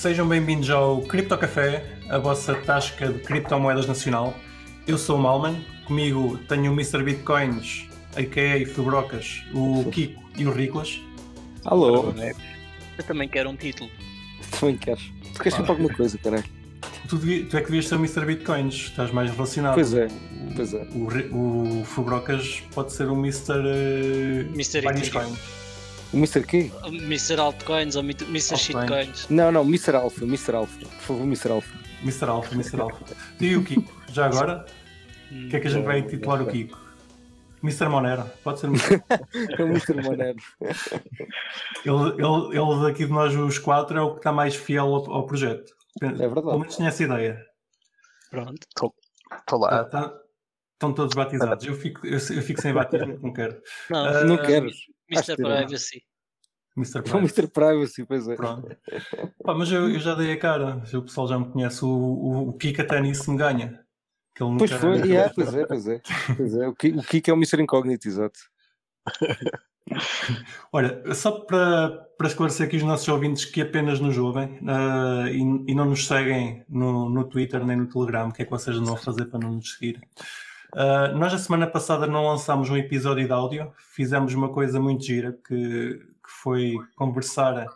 Sejam bem-vindos ao Cripto Café, a vossa tasca de criptomoedas nacional. Eu sou o Malman, comigo tenho o Mr. Bitcoins, a.k.a. Fubrocas, o Kiko e o Riclas. Alô, Eu também quero um título. também queres? Tu queres sempre alguma coisa, caralho? Tu, tu é que devias ser o Mr. Bitcoins, estás mais relacionado. Pois é, pois é. O, Ri- o Fubrocas pode ser o Mr. eh, Mr. vários Ethereum. coins. O Mr. Quê? Mr. Altcoins ou Mr. Shitcoins. Não, não, Mr. Alpha, Mr. Alpha. Por favor, Mr. Alpha. Mr. Alpha, Mr. Alpha. E o Kiko, já agora? O que é que a gente vai titular o Kiko? Mr. Monero, pode ser Mr. É o Mr. Monero. Ele, ele, ele daqui de nós, os quatro, é o que está mais fiel ao, ao projeto. É Pelo verdade. menos tinha essa ideia. Pronto. Estou lá. Tá- estão todos batizados. Eu fico, eu, eu fico sem batismo, não quero. Não, Ah, Não queres? Mr. não. Privacy. Mr. É o. Mr. Privacy, pois é. Pronto. Pá, mas eu, eu já dei a cara. O pessoal já me conhece. O, o, o Kiko até nisso me ganha. Que ele Pois foi, yeah, pois é, pois é. Pois é. O, Ki- o Kiko é o Mr. Incógnito, exato. Olha, só para, para esclarecer aqui os nossos ouvintes que apenas nos ouvem ah, e, e não nos seguem no, no Twitter nem no Telegram, o que é que vocês andam a fazer para não nos seguir? Ah, nós, a semana passada, não lançámos um episódio de áudio, fizemos uma coisa muito gira que, que foi conversar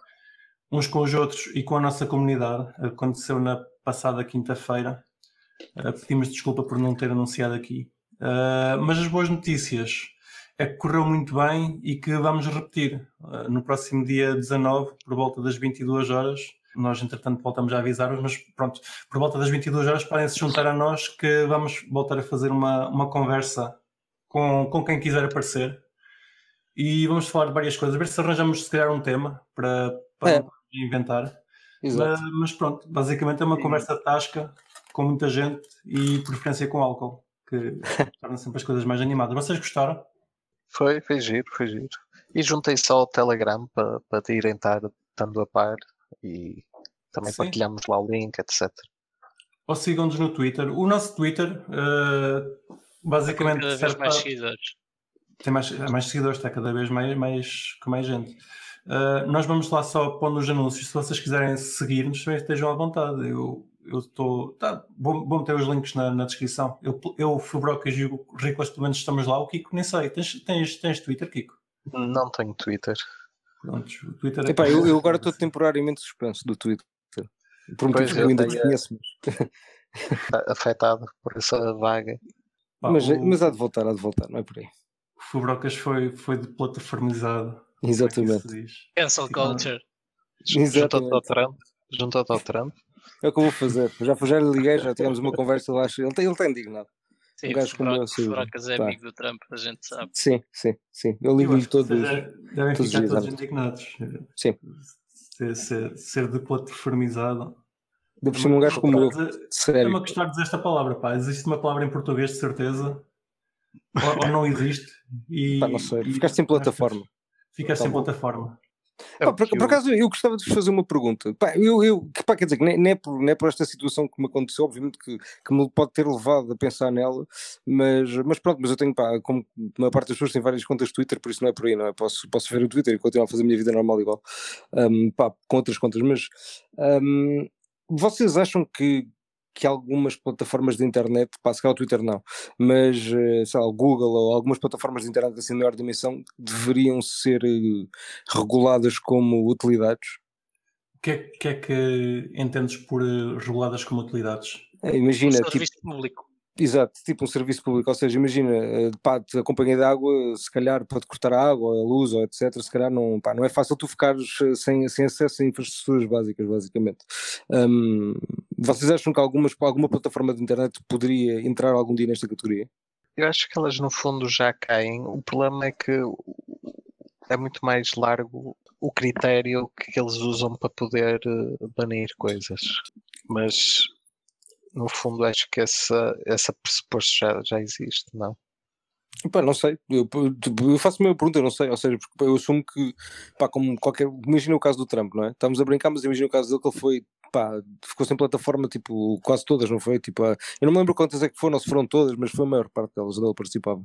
uns com os outros e com a nossa comunidade. Aconteceu na passada quinta-feira. Ah, pedimos desculpa por não ter anunciado aqui. Ah, mas as boas notícias é que correu muito bem e que vamos repetir uh, no próximo dia 19, por volta das 22 horas. Nós, entretanto, voltamos a avisar-vos, mas pronto, por volta das 22 horas podem se juntar a nós que vamos voltar a fazer uma, uma conversa com, com quem quiser aparecer e vamos falar de várias coisas, ver se arranjamos se calhar um tema para, para É. inventar. Exato. Mas, mas pronto, basicamente é uma conversa tasca com muita gente e preferência com álcool, que torna sempre as coisas mais animadas. Vocês gostaram? Foi, foi giro, foi giro. E juntei só o Telegram para para te irem estar estando a par e também Sim. partilhamos lá o link, etc. ou sigam-nos no Twitter. O nosso Twitter, eh, basicamente, Cada vez serve mais para- seguidores. tem mais, mais seguidores, está cada vez mais, mais, com mais gente. Eh, nós vamos lá só pondo os anúncios. Se vocês quiserem seguir-nos, também estejam à vontade. Eu eu estou. Tá, vou, vou meter os links na, na descrição. Eu, eu, o Fubrocas e o Riclas, pelo menos estamos lá. O Kiko, nem sei. Tens, tens, tens Twitter, Kiko? Não tenho Twitter. Prontos, o Twitter é Epá, eu, eu agora estou temporariamente suspenso do Twitter. Por um Pois, motivo que eu ainda desconheço, mas, Afetado por essa vaga. Pá, mas, o, mas há de voltar, há de voltar, não é por aí. o Fubrocas foi, foi de plataformizado. Exatamente. É se diz? Cancel culture. Juntou-te ao Exatamente. Trump. Juntou-te ao Trump. É o que eu vou fazer. Já, já liguei, já tivemos uma conversa lá. Ele está indignado. Sim, Um gajo como eu, Furacas é amigo do Trump, a gente sabe. Sim, sim, sim. Eu ligo-lhe todos. devem todos os ficar dias, todos noite. indignados. Sim. Ser, ser, ser de plataformizado. Ainda por cima um gajo como eu. É uma Sério. gostar de dizer esta palavra, pá. Existe uma palavra em português, de certeza. Ou, ou não existe. E, Pá, não sei. e- Ficaste sem plataforma. Ficaste Tá sem bom. plataforma. É Pá, por, que por eu- acaso eu gostava de vos fazer uma pergunta. Pá, eu, eu, que, pá, quer dizer, que nem, nem, é por, nem é por esta situação que me aconteceu, obviamente que, que me pode ter levado a pensar nela, mas, mas pronto, mas eu tenho, pá, como a maior parte das pessoas tem várias contas de Twitter, por isso não é por aí, não é? Posso, posso ver o Twitter e continuar a fazer a minha vida normal igual, Ahm, pá, com outras contas, mas ahm, vocês acham que, que algumas plataformas de internet, pá, se calhar o Twitter não, mas eh, sei lá, o Google ou algumas plataformas de internet assim de maior dimensão deveriam ser eh, reguladas como utilidades? O que é, que é que entendes por eh, reguladas como utilidades? Eh, Um Imagina, tipo, serviço público. Exato, tipo um serviço público, ou seja, imagina, eh, pá, a companhia de água, se calhar para cortar a água, a luz, ou etc, se calhar não, pá, não é fácil tu ficares eh, sem, sem acesso a infraestruturas básicas, basicamente. Hum, vocês acham que algumas, alguma plataforma de internet poderia entrar algum dia nesta categoria? Eu acho que elas no fundo já caem. O problema é que é muito mais largo o critério que eles usam para poder eh, banir coisas. Mas no fundo acho que essa, essa pressuposto já, já existe, não? Pá, não sei, eu, tipo, eu faço a mesma pergunta, não sei, ou seja, porque eu assumo que, pá, como qualquer, imagina o caso do Trump, não é? Estamos a brincar, mas imagina o caso dele que ele foi, pá, ficou sem plataforma, tipo, quase todas, não foi? Tipo, eu não me lembro quantas é que foram, se foram todas, mas foi a maior parte delas, onde ele participava.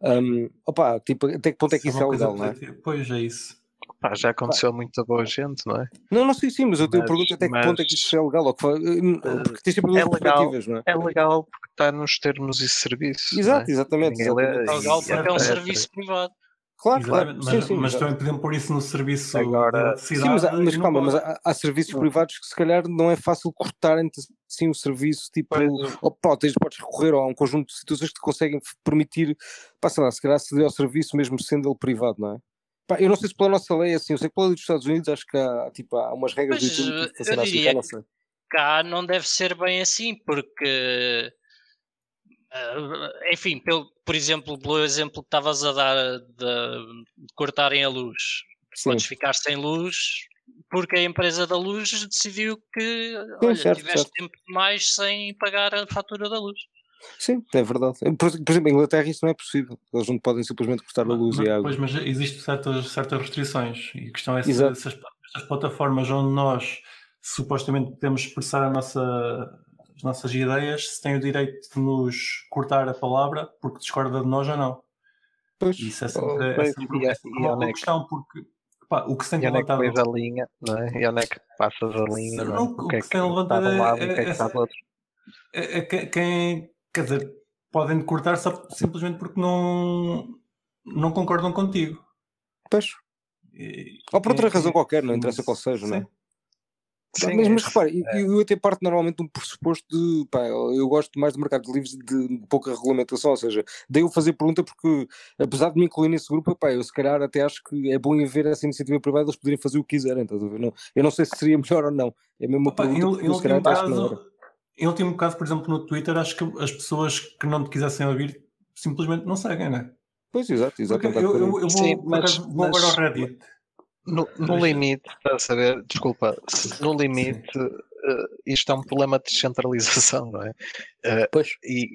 Um, opa, tipo, até que ponto é que isso é uma coisa legal, não é? Pois é isso. Pá, já aconteceu muita boa gente, não é? Não, não sei sim, mas eu tenho Mas- pergunto até que mas- ponto é que isso é legal. Ou que fa- porque tens sempre duas é legal. não é? É legal porque está nos termos e serviços. não Exato, é? exatamente. Exatamente. É legal porque é um serviço privado. Claro, claro. Exatamente, Sim, mas, sim, mas também podemos pôr isso no serviço Agora- da eletricidade. Sim, mas, mas não calma, mas pode. há, há serviços privados que se calhar não é fácil cortarem assim o serviço, tipo, ou pá, tens, podes recorrer a um conjunto de situações que te conseguem permitir, pá, sei lá, se calhar aceder ao serviço mesmo sendo ele privado, não é? Pá, eu não sei se pela nossa lei é assim, eu sei que pela lei dos Estados Unidos acho que há, tipo, há umas regras Mas, de YouTube que eu funcionam assim, cá não sei. Cá não deve ser bem assim, porque. ah, enfim, pelo, por exemplo, pelo exemplo que estavas a dar de, de cortarem a luz, Sim, podes ficar sem luz porque a empresa da luz decidiu que Sim, olha, certo, tiveste certo. tempo demais sem pagar a fatura da luz. Sim, é verdade. Por, exemplo, em Inglaterra isso não é possível. Eles não podem simplesmente cortar a luz Mas- e a água. Pois, mas existem certas, certas restrições e a questão é se essas, essas plataformas onde nós supostamente podemos expressar nossa, as nossas ideias, se têm o direito de nos cortar a palavra porque discorda de nós ou não. Pois, Isso é Oh, sempre, é e- é sempre uma é que- questão porque pá, o que se tem é que levantado pões a linha, não é? E onde é que passas a linha, não é? Não, O que é que que tem levantado um é- e é é- que está do outro? é, é que- quem, quer dizer, podem cortar só simplesmente porque não, não concordam contigo. pois. E- Ou por outra e- razão qualquer, não sim, interessa qual seja, não é? sim. Sim, mas, é mas repare, eu, eu até parto normalmente de um pressuposto de pá, eu gosto mais de mercado de livros de pouca regulamentação, ou seja, daí eu fazer pergunta porque apesar de me incluir nesse grupo, pá, eu se calhar até acho que é bom haver essa iniciativa privada, eles poderem fazer o que quiserem, estás a ver? Não, eu não sei se seria melhor ou não, é mesmo uma Opa, em, pergunta em eu se calhar último até acho que não era. caso, em último caso, por exemplo, no Twitter, acho que as pessoas que não te quisessem ouvir simplesmente não seguem, né? Pois, exato, exato. É eu, eu, eu vou, Sim, mas- vou agora ao Reddit. No, no Mas- limite, para saber, desculpa, no limite, eh, isto é um problema de descentralização, não é? Eh, Pois. e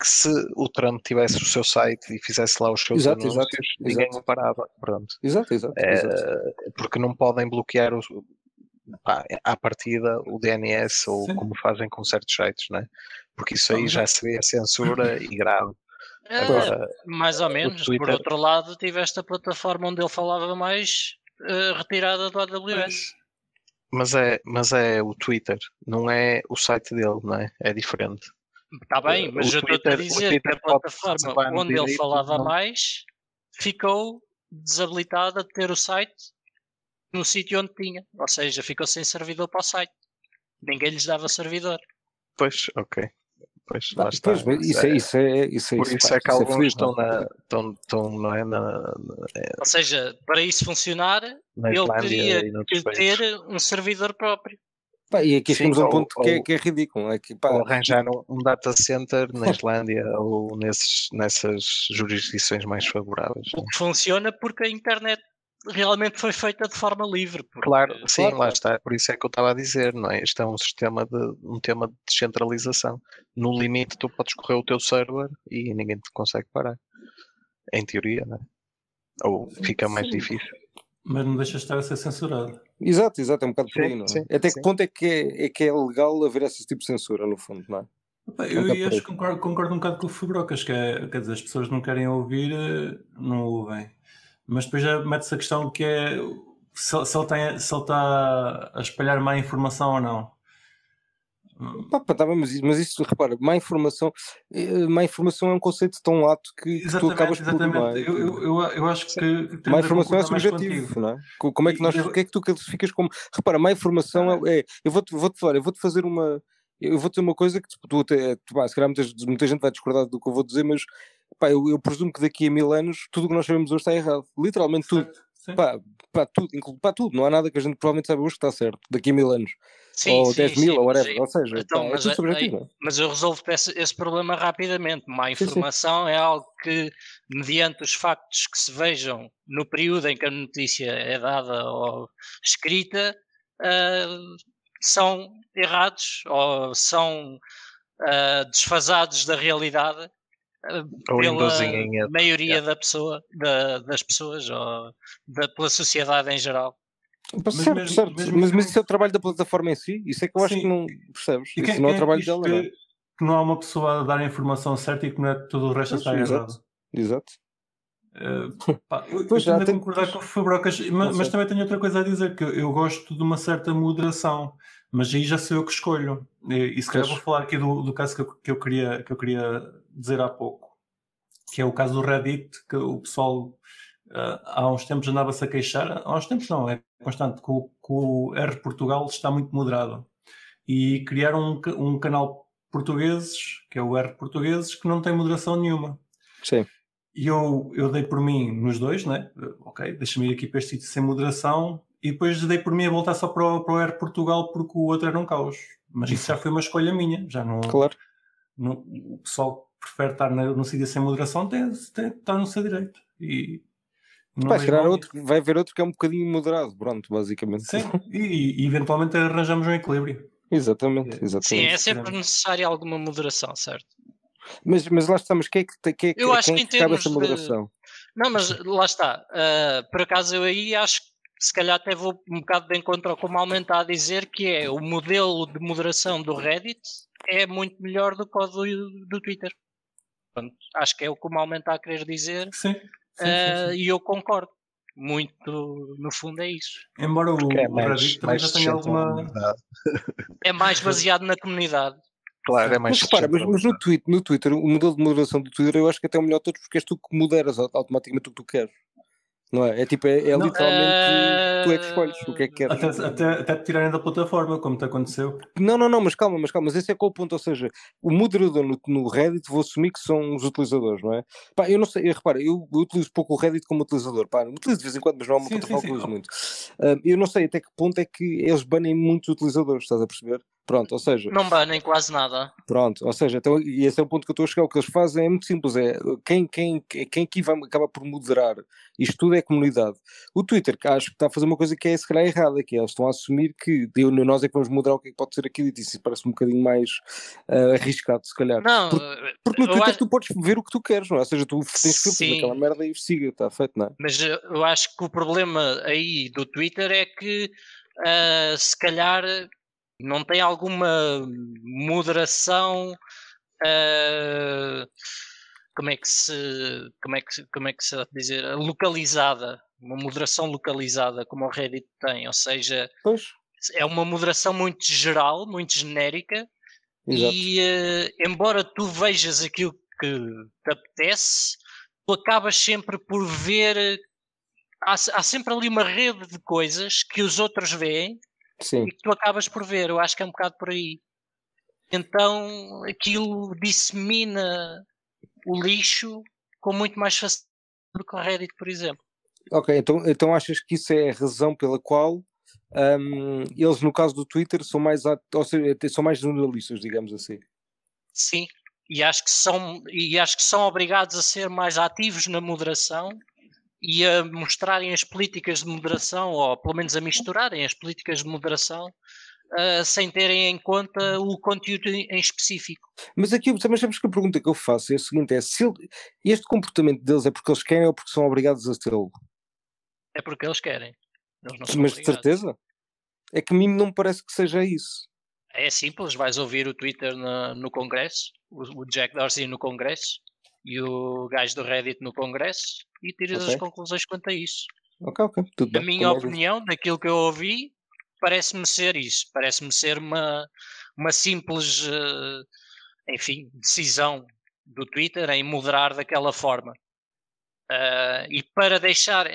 que se o Trump tivesse o seu site e fizesse lá os seus Exato, anúncios, exato, ninguém exato. o parava, pronto. Exato, exato, É, exato. porque não podem bloquear os, pá, à partida o DNS ou Sim. como fazem com certos sites, não é? Porque isso aí já seria censura e grave. É, Agora, mais ou menos. Por Twitter- outro lado, tiveste a plataforma onde ele falava mais eh, retirada do AWS. mas é, mas é o Twitter, não é o site dele, não é? É diferente. Está bem, O mas eu estou a o dizer que a plataforma onde ele direito, falava não? mais ficou desabilitada de ter o site no sítio onde tinha. Ou seja, ficou sem servidor para o site. Ninguém lhes dava servidor. Pois, ok. Pois, lá está. pois, isso, é, isso é isso é Por isso, isso é que isso alguns feliz, estão, é? na, estão, estão não é, na, na, Ou seja, para isso funcionar, na ele teria que países. ter um servidor próprio. Pá, e aqui chegamos a um ou- ponto que, é, ou- que é ridículo. É que, pá, Ou arranjar um, um data center na Islândia ou nesses, nessas jurisdições mais favoráveis. O que funciona porque a internet realmente foi feita de forma livre. porque- Claro, sim, claro, lá está. Por isso é que eu estava a dizer, não é? Isto é um sistema de um tema de descentralização. No limite, tu podes correr o teu server e ninguém te consegue parar. Em teoria, não é? Ou fica mais Sim. difícil. Mas não deixa de estar a ser censurado. Exato, exato, é um bocado por Sim, aí, não é? sim, Até sim. que ponto é que é, é que é legal haver esse tipo de censura, no fundo, não é? Opa, Eu, por acho que concordo, concordo um bocado com o Fubrocas, que é, quer dizer, as pessoas não querem ouvir, eh, não ouvem. Mas depois já mete-se a questão que é se, se ele tem, se ele está a espalhar má informação ou não. Pá, tá mas, isso- mas isso, repara, má informação, eh, má informação é um conceito tão lato que, que tu acabas por. Exatamente. Eu, eu, eu, acho que, que Má informação é subjetivo, não é? Co- Como é que nós, eu- o que é que tu classificas como? Repara, má informação é, é- eu vou-te vou falar, eu vou-te fazer uma, eu vou dizer uma coisa que tu, tu até, tu, pá, se calhar muita, muita gente vai discordar do que eu vou dizer, mas pá, eu, eu presumo que daqui a mil anos tudo o que nós sabemos hoje está errado, literalmente tudo. Sim. Pá, pá, tudo, pá, tudo, não há nada que a gente provavelmente saiba hoje que está certo, daqui a mil anos, Sim, ou sim, 10 mil, sim, ou whatever, ou seja, então, pá, é mas tudo aí- é? Mas eu resolvo esse, esse problema rapidamente. Má sim. informação é algo que, mediante os factos que se vejam no período em que a notícia é dada ou escrita, ah, são errados ou são ah, desfasados da realidade Ou pela maioria da pessoa, da- das pessoas ou da, pela sociedade em geral. Mas certo, mesmo- certo, mesmo mas, mas isso é o trabalho da plataforma em si, isso é que eu acho Sim. que não percebes, E isso não é o trabalho dela, que, não é? que não há uma pessoa a dar a informação certa e que não é tudo o resto a estar errado? exato. Uh, pá, eu pois já tenho que concordar com o Fabrocas, mas, mas, também tenho outra coisa a dizer, que eu gosto de uma certa moderação, mas aí já sou eu que escolho. E, e se calhar vou falar aqui do, do caso que eu, que eu, queria, que eu queria dizer há pouco, que é o caso do Reddit, que o pessoal uh, há uns tempos andava-se a queixar, há uns tempos não, é constante, que o, que o R Portugal está muito moderado. E criaram um, um canal portugueses, que é o R Portugueses, que não tem moderação nenhuma. Sim. E eu, eu dei por mim nos dois, né? Ok, deixa-me ir aqui para este sítio sem moderação. E depois dei por mim a voltar só para o, para o Air Portugal porque o outro era um caos. Mas isso já foi uma escolha minha. Já não. Claro. Não, o pessoal prefere estar no, no sítio sem moderação, tem, tem, está no seu direito. E. Vai, é outro, vai haver outro que é um bocadinho moderado, pronto, basicamente. Sim, e, e eventualmente arranjamos um equilíbrio. Exatamente, exatamente. Sim, é sempre necessária alguma moderação, certo? Mas, mas lá estamos, quem é que, quem é que, eu acho quem que, cabe essa moderação? De... Não, mas lá está. Uh, por acaso eu aí acho que se calhar até vou um bocado de encontro ao que o Malman está a dizer, que é o modelo de moderação do Reddit é muito melhor do que o do, do Twitter. Portanto, acho que é o que o está a querer dizer. Sim. sim, sim, uh, sim. E eu concordo. Muito, no fundo, é isso. Embora o, é mais, Reddit também já tenha alguma. É mais baseado na comunidade. Claro, é mais. Mas repara, mas, mas no, Twitter, no Twitter, o modelo de moderação do Twitter eu acho que até é o melhor de todos porque és tu que moderas automaticamente o que tu queres. Não é? É tipo, é, é não, literalmente uh... tu é que escolhes o que é que queres. Até, até, até te tirarem da plataforma, como te aconteceu. Não, não, não, mas calma, mas calma, mas esse é qual o ponto, ou seja, o moderador no, no Reddit, vou assumir que são os utilizadores, não é? Pá, eu não sei, eu, repara, eu, eu, utilizo pouco o Reddit como utilizador, pá, utilizo de vez em quando, mas não é uma plataforma que uso muito. Uh, eu não sei até que ponto é que eles banem muitos utilizadores, estás a perceber? Pronto, ou seja. Não banem quase nada. Pronto, ou seja, então, e esse é o ponto que eu estou a chegar. O que eles fazem é muito simples: é quem, quem, quem aqui vai, acaba por moderar isto tudo é a comunidade. O Twitter, que acho que está a fazer uma coisa que é se calhar errada, que é eles estão a assumir que nós é que vamos moderar o que é que pode ser aquilo, e isso parece um bocadinho mais uh, arriscado, se calhar. Não, porque, porque no Twitter acho... tu podes ver o que tu queres, não é? Ou seja, tu tens filtros naquela merda e siga, está feito, não é? Mas eu acho que o problema aí do Twitter é que uh, se calhar não tem alguma moderação uh, como é que se como é que como é que se dizer localizada uma moderação localizada como o Reddit tem ou seja pois. é uma moderação muito geral muito genérica Exato. e uh, embora tu vejas aquilo que te apetece tu acabas sempre por ver há, há sempre ali uma rede de coisas que os outros veem Sim. e que tu acabas por ver. Eu acho que é um bocado por aí. Então aquilo dissemina o lixo com muito mais facilidade do que o Reddit, por exemplo. Ok, então, então achas que isso é a razão pela qual um, eles, no caso do Twitter, são mais, ou seja, são mais jornalistas, digamos assim? Sim, e acho que são, e acho que são obrigados a ser mais ativos na moderação e a mostrarem as políticas de moderação, ou pelo menos a misturarem as políticas de moderação, uh, sem terem em conta o conteúdo em específico. Mas aqui, mas sabes que a pergunta que eu faço é a seguinte: é se ele, este comportamento deles é porque eles querem ou porque são obrigados a tê-lo? É porque eles querem. Eles mas de certeza? É que a mim não me parece que seja isso. É simples, vais ouvir o Twitter no, no Congresso, o, o Jack Dorsey no Congresso, e o gajo do Reddit no Congresso e tiras okay. as conclusões quanto a isso. Ok, ok, tudo bem. A minha opinião, daquilo que eu ouvi, parece-me ser isso. Parece-me ser uma, uma simples, uh, enfim, decisão do Twitter em moderar daquela forma. Uh, e para deixar,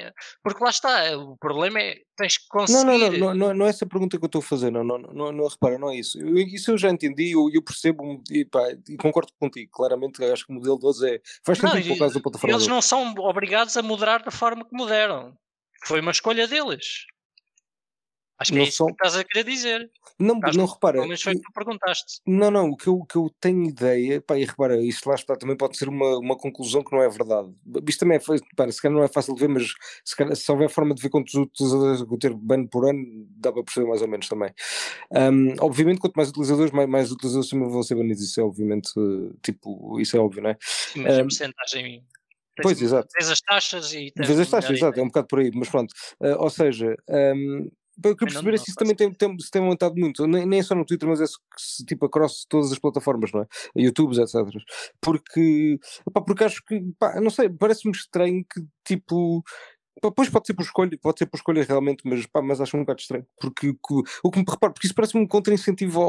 porque lá está, o problema é tens que conseguir. Não, não, não, não, não é essa pergunta que eu estou a fazer, não, não, não, não repara, não é isso. Eu, isso eu já entendi, eu, eu percebo e, pá, e concordo contigo, claramente acho que o modelo 12 é. Faz sentido por causa da plataforma. Eles não são obrigados a moderar da forma que moderam. Foi uma escolha deles. Acho que não é isso são... que estás a querer dizer. Não, Estás não repara. Mas foi que tu perguntaste. Não, não, o que eu, que eu tenho ideia, pá, e repara, isto lá está, também pode ser uma, uma conclusão que não é verdade. Isto também é, pá, se calhar não é fácil de ver, mas se, calhar, se houver forma de ver quantos utilizadores eu ter ban por ano, dá para perceber mais ou menos também. Um, obviamente, quanto mais utilizadores, mais, mais utilizadores também vão ser banidos, isso é obviamente, tipo, isso é óbvio, não é? Mas um, a porcentagem Pois, exato. Tens as taxas e. Tens as taxas, exato, é um bocado por aí, mas pronto. Uh, ou seja, um, Eu queria perceber é se isso também tem, tem, se tem aumentado muito, nem, nem só no Twitter, mas é se, tipo across todas as plataformas, não é? YouTubes, etc. Porque, pá, porque acho que, pá, não sei, parece-me estranho que tipo Pois pode ser por escolha, pode ser por escolha realmente, mas, pá, mas acho um bocado estranho. Porque o que me reparo, porque isso parece-me um contra-incentivo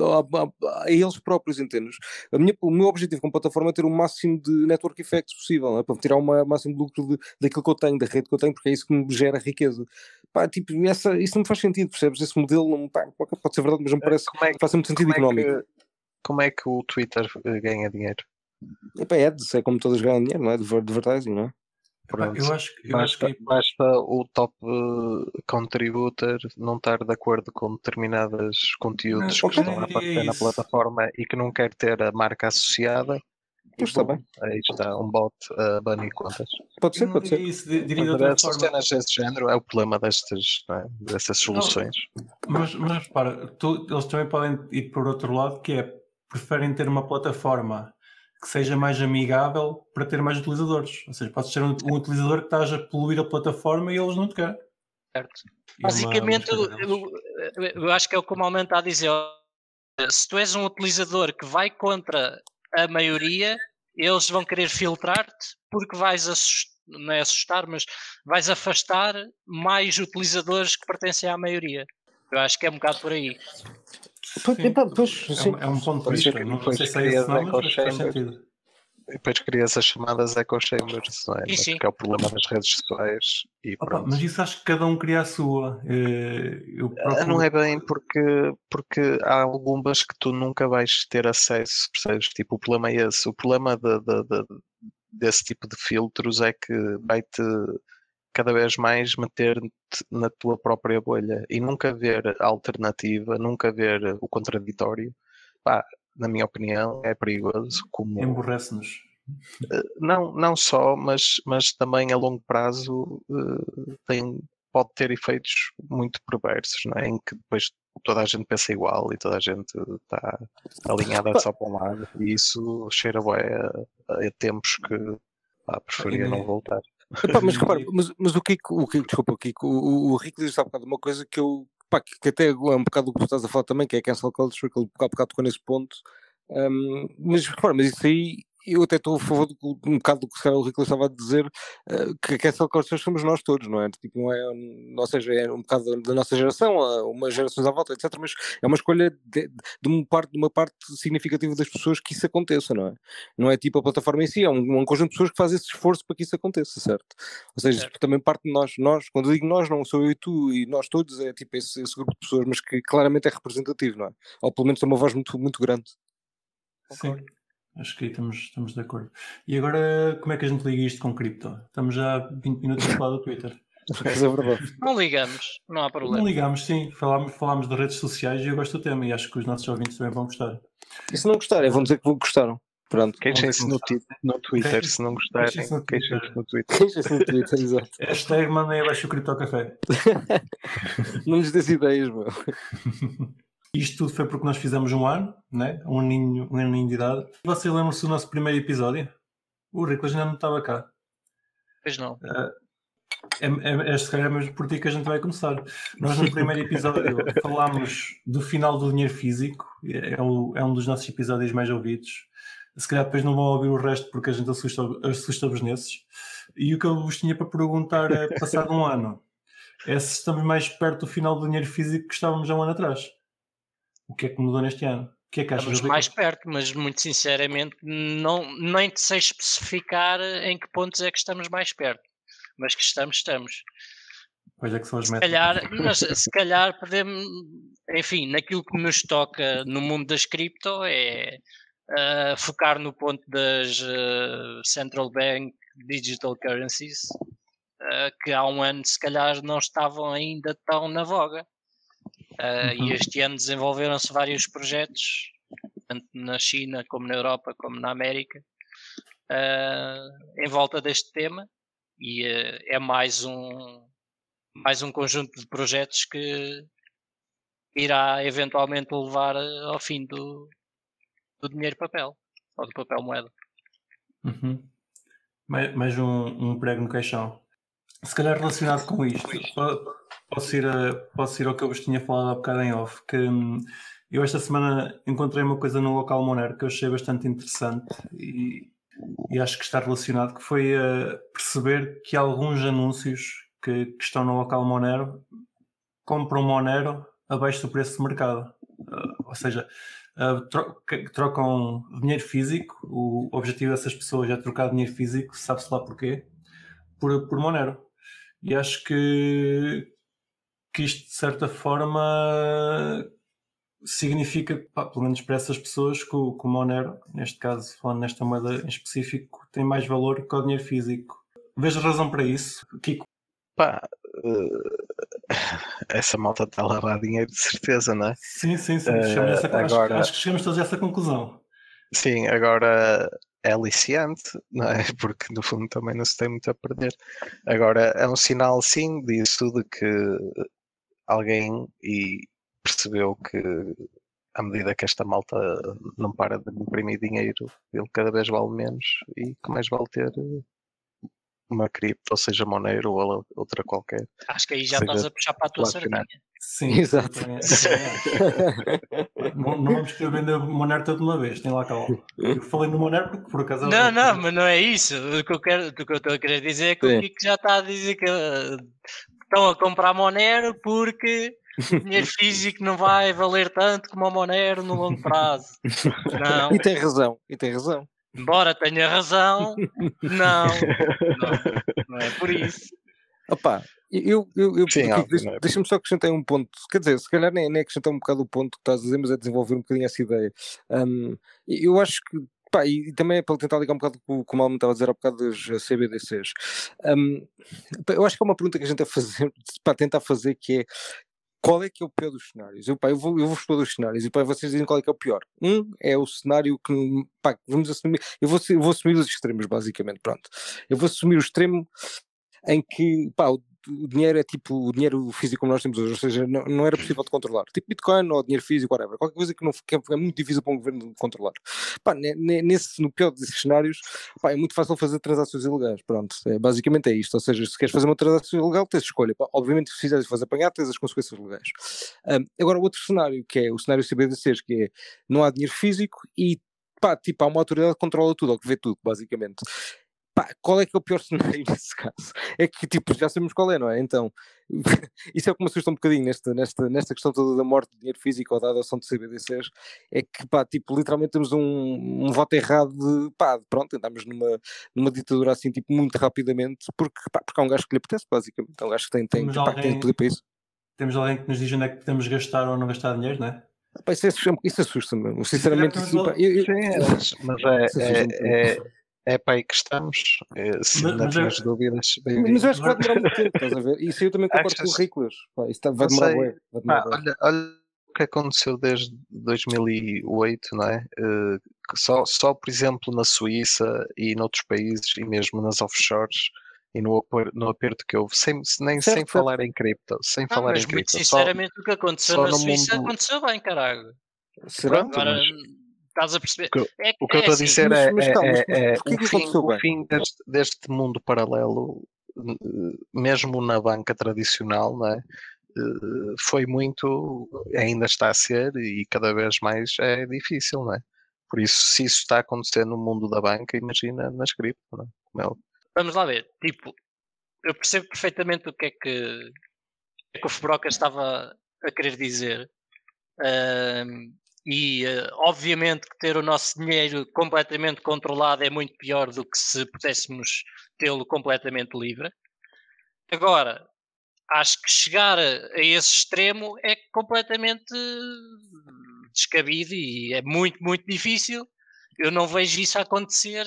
a, a, eles próprios, entendes? A minha, o meu objetivo como plataforma é ter o máximo de network effects possível, é? para tirar o máximo de lucro de, daquilo que eu tenho, da rede que eu tenho, porque é isso que me gera riqueza. Pá, tipo, essa, isso não me faz sentido, percebes? Esse modelo não, pá, pode ser verdade, mas não me parece como é que faz muito sentido como económico. É que, como é que o Twitter eh, ganha dinheiro? É ads, é como todas ganham dinheiro, não é? De advertising, não é? Pronto. Eu acho, eu basta, acho que... basta o top uh, contributor não estar de acordo com determinados conteúdos não, que estão a aparecer é na plataforma e que não quer ter a marca associada. Pois está bem. Aí está, um bot a uh, banir contas. Pode ser, pode ser. Isso, diria de outra forma. cenas deste género é o problema destas, é? dessas soluções. Não, mas, mas repara, tu, eles também podem ir por outro lado, que é preferem ter uma plataforma que seja mais amigável para ter mais utilizadores. Ou seja, pode ser um, um utilizador que esteja a poluir a plataforma e eles não te querem. Certo. Basicamente, eu, eu, acho que é o que o Malman está a dizer. Se tu és um utilizador que vai contra a maioria, eles vão querer filtrar-te porque vais assustar, não é assustar, mas vais afastar mais utilizadores que pertencem à maioria. Eu acho que é um bocado por aí. Pois, é, um, é um ponto de vista. Não, não sei se é esse nome, mas faz sentido. E depois crias as chamadas echo chambers, não é? Sim, sim. Que é o problema das redes sociais. E Opa, mas isso acho que cada um cria a sua. Eh, eu ah, procuro... Não é bem porque, porque há algumas que tu nunca vais ter acesso, percebes? Tipo, o problema é esse. O problema de, de, de, desse tipo de filtros é que vai-te cada vez mais meter-te na tua própria bolha e nunca ver a alternativa, nunca ver o contraditório, pá, na minha opinião, é perigoso. Como... Emborrece-nos. Eh, não, não só, mas, mas também a longo prazo uh, tem, pode ter efeitos muito perversos, não é? em que depois toda a gente pensa igual e toda a gente está alinhada só para um lado e isso cheira a, a, tempos que pá, preferia não voltar. Epá, mas repara, mas, mas o Kiko, o Kiko, desculpa, o Kiko, o, o Rico disse há bocado uma coisa que eu, pá, que até é um bocado do que tu estás a falar também, que é cancel culture, que ele há bocado tocou nesse ponto, um, mas repara, mas isso aí eu até estou a favor de, um bocado do que o Rico estava a dizer, uh, que, que essa cultura somos nós todos, não é? Tipo, não é, ou seja, é um bocado da nossa geração, umas gerações à volta, etc. Mas é uma escolha de, de, uma parte, de uma parte significativa das pessoas que isso aconteça, não é? Não é tipo a plataforma em si, é um, um conjunto de pessoas que faz esse esforço para que isso aconteça, certo? Ou seja, certo. também parte de nós, nós, quando eu digo nós, não sou eu e tu e nós todos, é tipo esse, esse grupo de pessoas, mas que claramente é representativo, não é? Ou pelo menos tem uma voz muito, muito grande. Sim. Acho que aí estamos, estamos de acordo. E agora, como é que a gente liga isto com cripto? Estamos já 20 minutos a falar do Twitter. é verdade. Não ligamos, não há problema. Não ligamos, sim. Falámos, falámos de redes sociais e eu gosto do tema e acho que os nossos ouvintes também vão gostar. E se não gostarem, vão dizer que gostaram. Pronto. Queixem-se no, no, Twitter, se não gostarem. Queixem-se no Twitter. Queixem-se no Twitter, exato. Hashtag mandem abaixo o Cripto Café. não lhes des ideias, meu. Isto tudo foi porque nós fizemos um ano, né? um, aninho, um aninho de idade. Você lembra-se do nosso primeiro episódio? O Riclas ainda não estava cá. Pois não. Uh, é, é, é se calhar mesmo por ti que a gente vai começar. Nós no primeiro episódio falámos do final do dinheiro físico, é, o, é um dos nossos episódios mais ouvidos. Se calhar depois não vão ouvir o resto porque a gente assusta-vos assusta nesses. E o que eu vos tinha para perguntar é, passado um ano, é se estamos mais perto do final do dinheiro físico que estávamos há um ano atrás. O que é que mudou neste ano? O que é que achas? Estamos mais perto, mas muito sinceramente não, nem te sei especificar em que pontos é que estamos mais perto. Mas que estamos, estamos. É que são as se metas. Calhar, mas, se calhar podemos, enfim, naquilo que nos toca no mundo das cripto é uh, focar no ponto das uh, Central Bank Digital Currencies, uh, que há um ano se calhar não estavam ainda tão na voga. Uh, uhum. E este ano desenvolveram-se vários projetos, tanto na China como na Europa como na América, uh, em volta deste tema. E uh, é mais um, mais um conjunto de projetos que irá eventualmente levar ao fim do, do dinheiro papel, ou do papel moeda. Uhum. Mais, mais um, um prego no caixão. Se calhar relacionado com isto, posso ir, a, posso ir ao que eu vos tinha falado há bocado em off, que hum, eu esta semana encontrei uma coisa no local Monero que eu achei bastante interessante e, e acho que está relacionado, que foi uh, perceber que alguns anúncios que, que, estão no local Monero compram Monero abaixo do preço de mercado. Uh, ou seja, tro trocam dinheiro físico, o objetivo dessas pessoas é trocar dinheiro físico, sabe-se lá porquê, por, por Monero. E acho que, que isto, de certa forma, significa, pá, pelo menos para essas pessoas, que o, que o Monero, neste caso, falando nesta moeda em específico, tem mais valor que o dinheiro físico. Vejo razão para isso, Kiko? Pá, uh, essa malta está a lavar dinheiro de certeza, não é? Sim, sim, sim. Uh, agora... acho, acho que chegamos todos a essa conclusão. Sim, agora é aliciante, não é? Porque no fundo também não se tem muito a perder. Agora é um sinal sim disso de que alguém e percebeu que à medida que esta malta não para de imprimir dinheiro, ele cada vez vale menos e que mais vale ter uma cripto, ou seja, Monero ou outra qualquer. Acho que aí já estás a puxar para a tua sardinha. Sim, exato. não, não vamos querer vender Monero toda uma vez, tem lá calma. Eu falei no Monero porque por acaso. Não, não, mas não é isso. O que eu, quero, o que eu estou a querer dizer é que Sim. o Kiko já está a dizer que estão a comprar Monero porque o dinheiro físico não vai valer tanto como o Monero no longo prazo. Não. E tem razão, e tem razão. Embora tenha razão, não, não, não é por isso. Opa, eu, eu, eu Sim, deixa-me deixa só acrescentar um ponto. Quer dizer, se calhar nem, nem acrescentar um bocado o ponto que estás a dizer, mas é desenvolver um bocadinho essa ideia. Um, eu acho que Pá, e também é para tentar ligar um bocado com que o Malmo estava a dizer há bocado das CBDCs. Um, eu acho que é uma pergunta que a gente a fazer, para tentar fazer, que é qual é que é o pior dos cenários? Eu, pá, eu, vou, eu vou expor os cenários e pá, vocês dizem qual é que é o pior. Um é o cenário que, pá, vamos assumir, eu vou, eu vou assumir os extremos, basicamente, pronto. Eu vou assumir o extremo em que, pá, o o dinheiro é tipo o dinheiro físico como nós temos hoje, ou seja, não, não era possível de controlar. Tipo Bitcoin ou dinheiro físico, whatever. Qualquer coisa que, não, que é, muito difícil para um governo controlar. Pá, nesse, no pior desses cenários, pá, é muito fácil fazer transações ilegais. Pronto, é, basicamente é isto. Ou seja, se queres fazer uma transação ilegal, tens escolha. Pá, obviamente, se fizeres fazer apanhar, tens as consequências legais. Um, agora, outro cenário, que é o cenário CBDCs, que é não há dinheiro físico e pá, tipo, há uma autoridade que controla tudo, ou que vê tudo, basicamente. Pá, qual é que é o pior cenário nesse caso? É que, tipo, já sabemos qual é, não é? Então, isso é o que me assusta um bocadinho nesta, nesta, nesta questão toda da morte de dinheiro físico ou da adoção de CBDCs, é que, pá, tipo, literalmente temos um, um voto errado de, pá, pronto, entramos numa, numa ditadura assim, tipo, muito rapidamente, porque, pá, porque há um gajo que lhe apetece, basicamente, há um gajo que tem, tem, pá, alguém, tem poder para isso. Temos alguém que nos diz onde é que podemos gastar ou não gastar dinheiro, não é? Pá, isso, é, isso assusta-me, sinceramente. Isso, pá, eu, eu, Sim, mas é, é, é é para aí que estamos. É, se mas, não temos dúvidas, bem Mas eu acho que vai demorar muito tempo, estás a ver? Isso eu também concordo com o Riclas. Isso tá, vai demorar bem. Ah, olha, olha o que aconteceu desde 2008, não é? Uh, só, só, por exemplo, na Suíça e noutros países, e mesmo nas offshores, e no, no aperto que houve, sem, nem certo, sem falar em cripto, sem ah, falar em cripto. Sinceramente, só, o que aconteceu na Suíça mundo... aconteceu bem, caralho. Será? Agora, mas... Estás a perceber? O que, é, o que é eu estou assim, a dizer é, mas, é, é, é o, fim, o fim deste, deste, mundo paralelo, mesmo na banca tradicional, não é? Eh, foi muito, ainda está a ser e cada vez mais é difícil, não é? Por isso, se isso está a acontecer no mundo da banca, imagina nas cripto, não é? Vamos lá ver, tipo, eu percebo perfeitamente o que é que, que o Fubroca estava a querer dizer. Um, e uh, obviamente que ter o nosso dinheiro completamente controlado é muito pior do que se pudéssemos tê-lo completamente livre. Agora, acho que chegar a, esse extremo é completamente descabido e é muito, muito difícil. Eu não vejo isso acontecer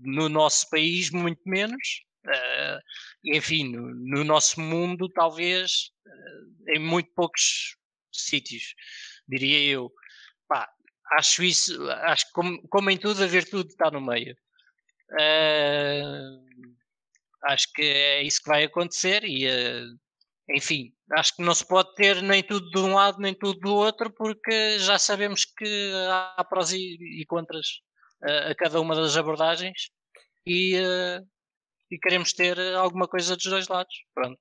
no nosso país, muito menos. Uh, enfim, no, no, nosso mundo, talvez, uh, em muito poucos sítios, diria eu pá, acho isso, acho que como, como, em tudo, a virtude está no meio. Uh, acho que é isso que vai acontecer e, uh, enfim, acho que não se pode ter nem tudo de um lado nem tudo do outro, porque já sabemos que há prós e, contras uh, a cada uma das abordagens e, e queremos ter alguma coisa dos dois lados. Pronto.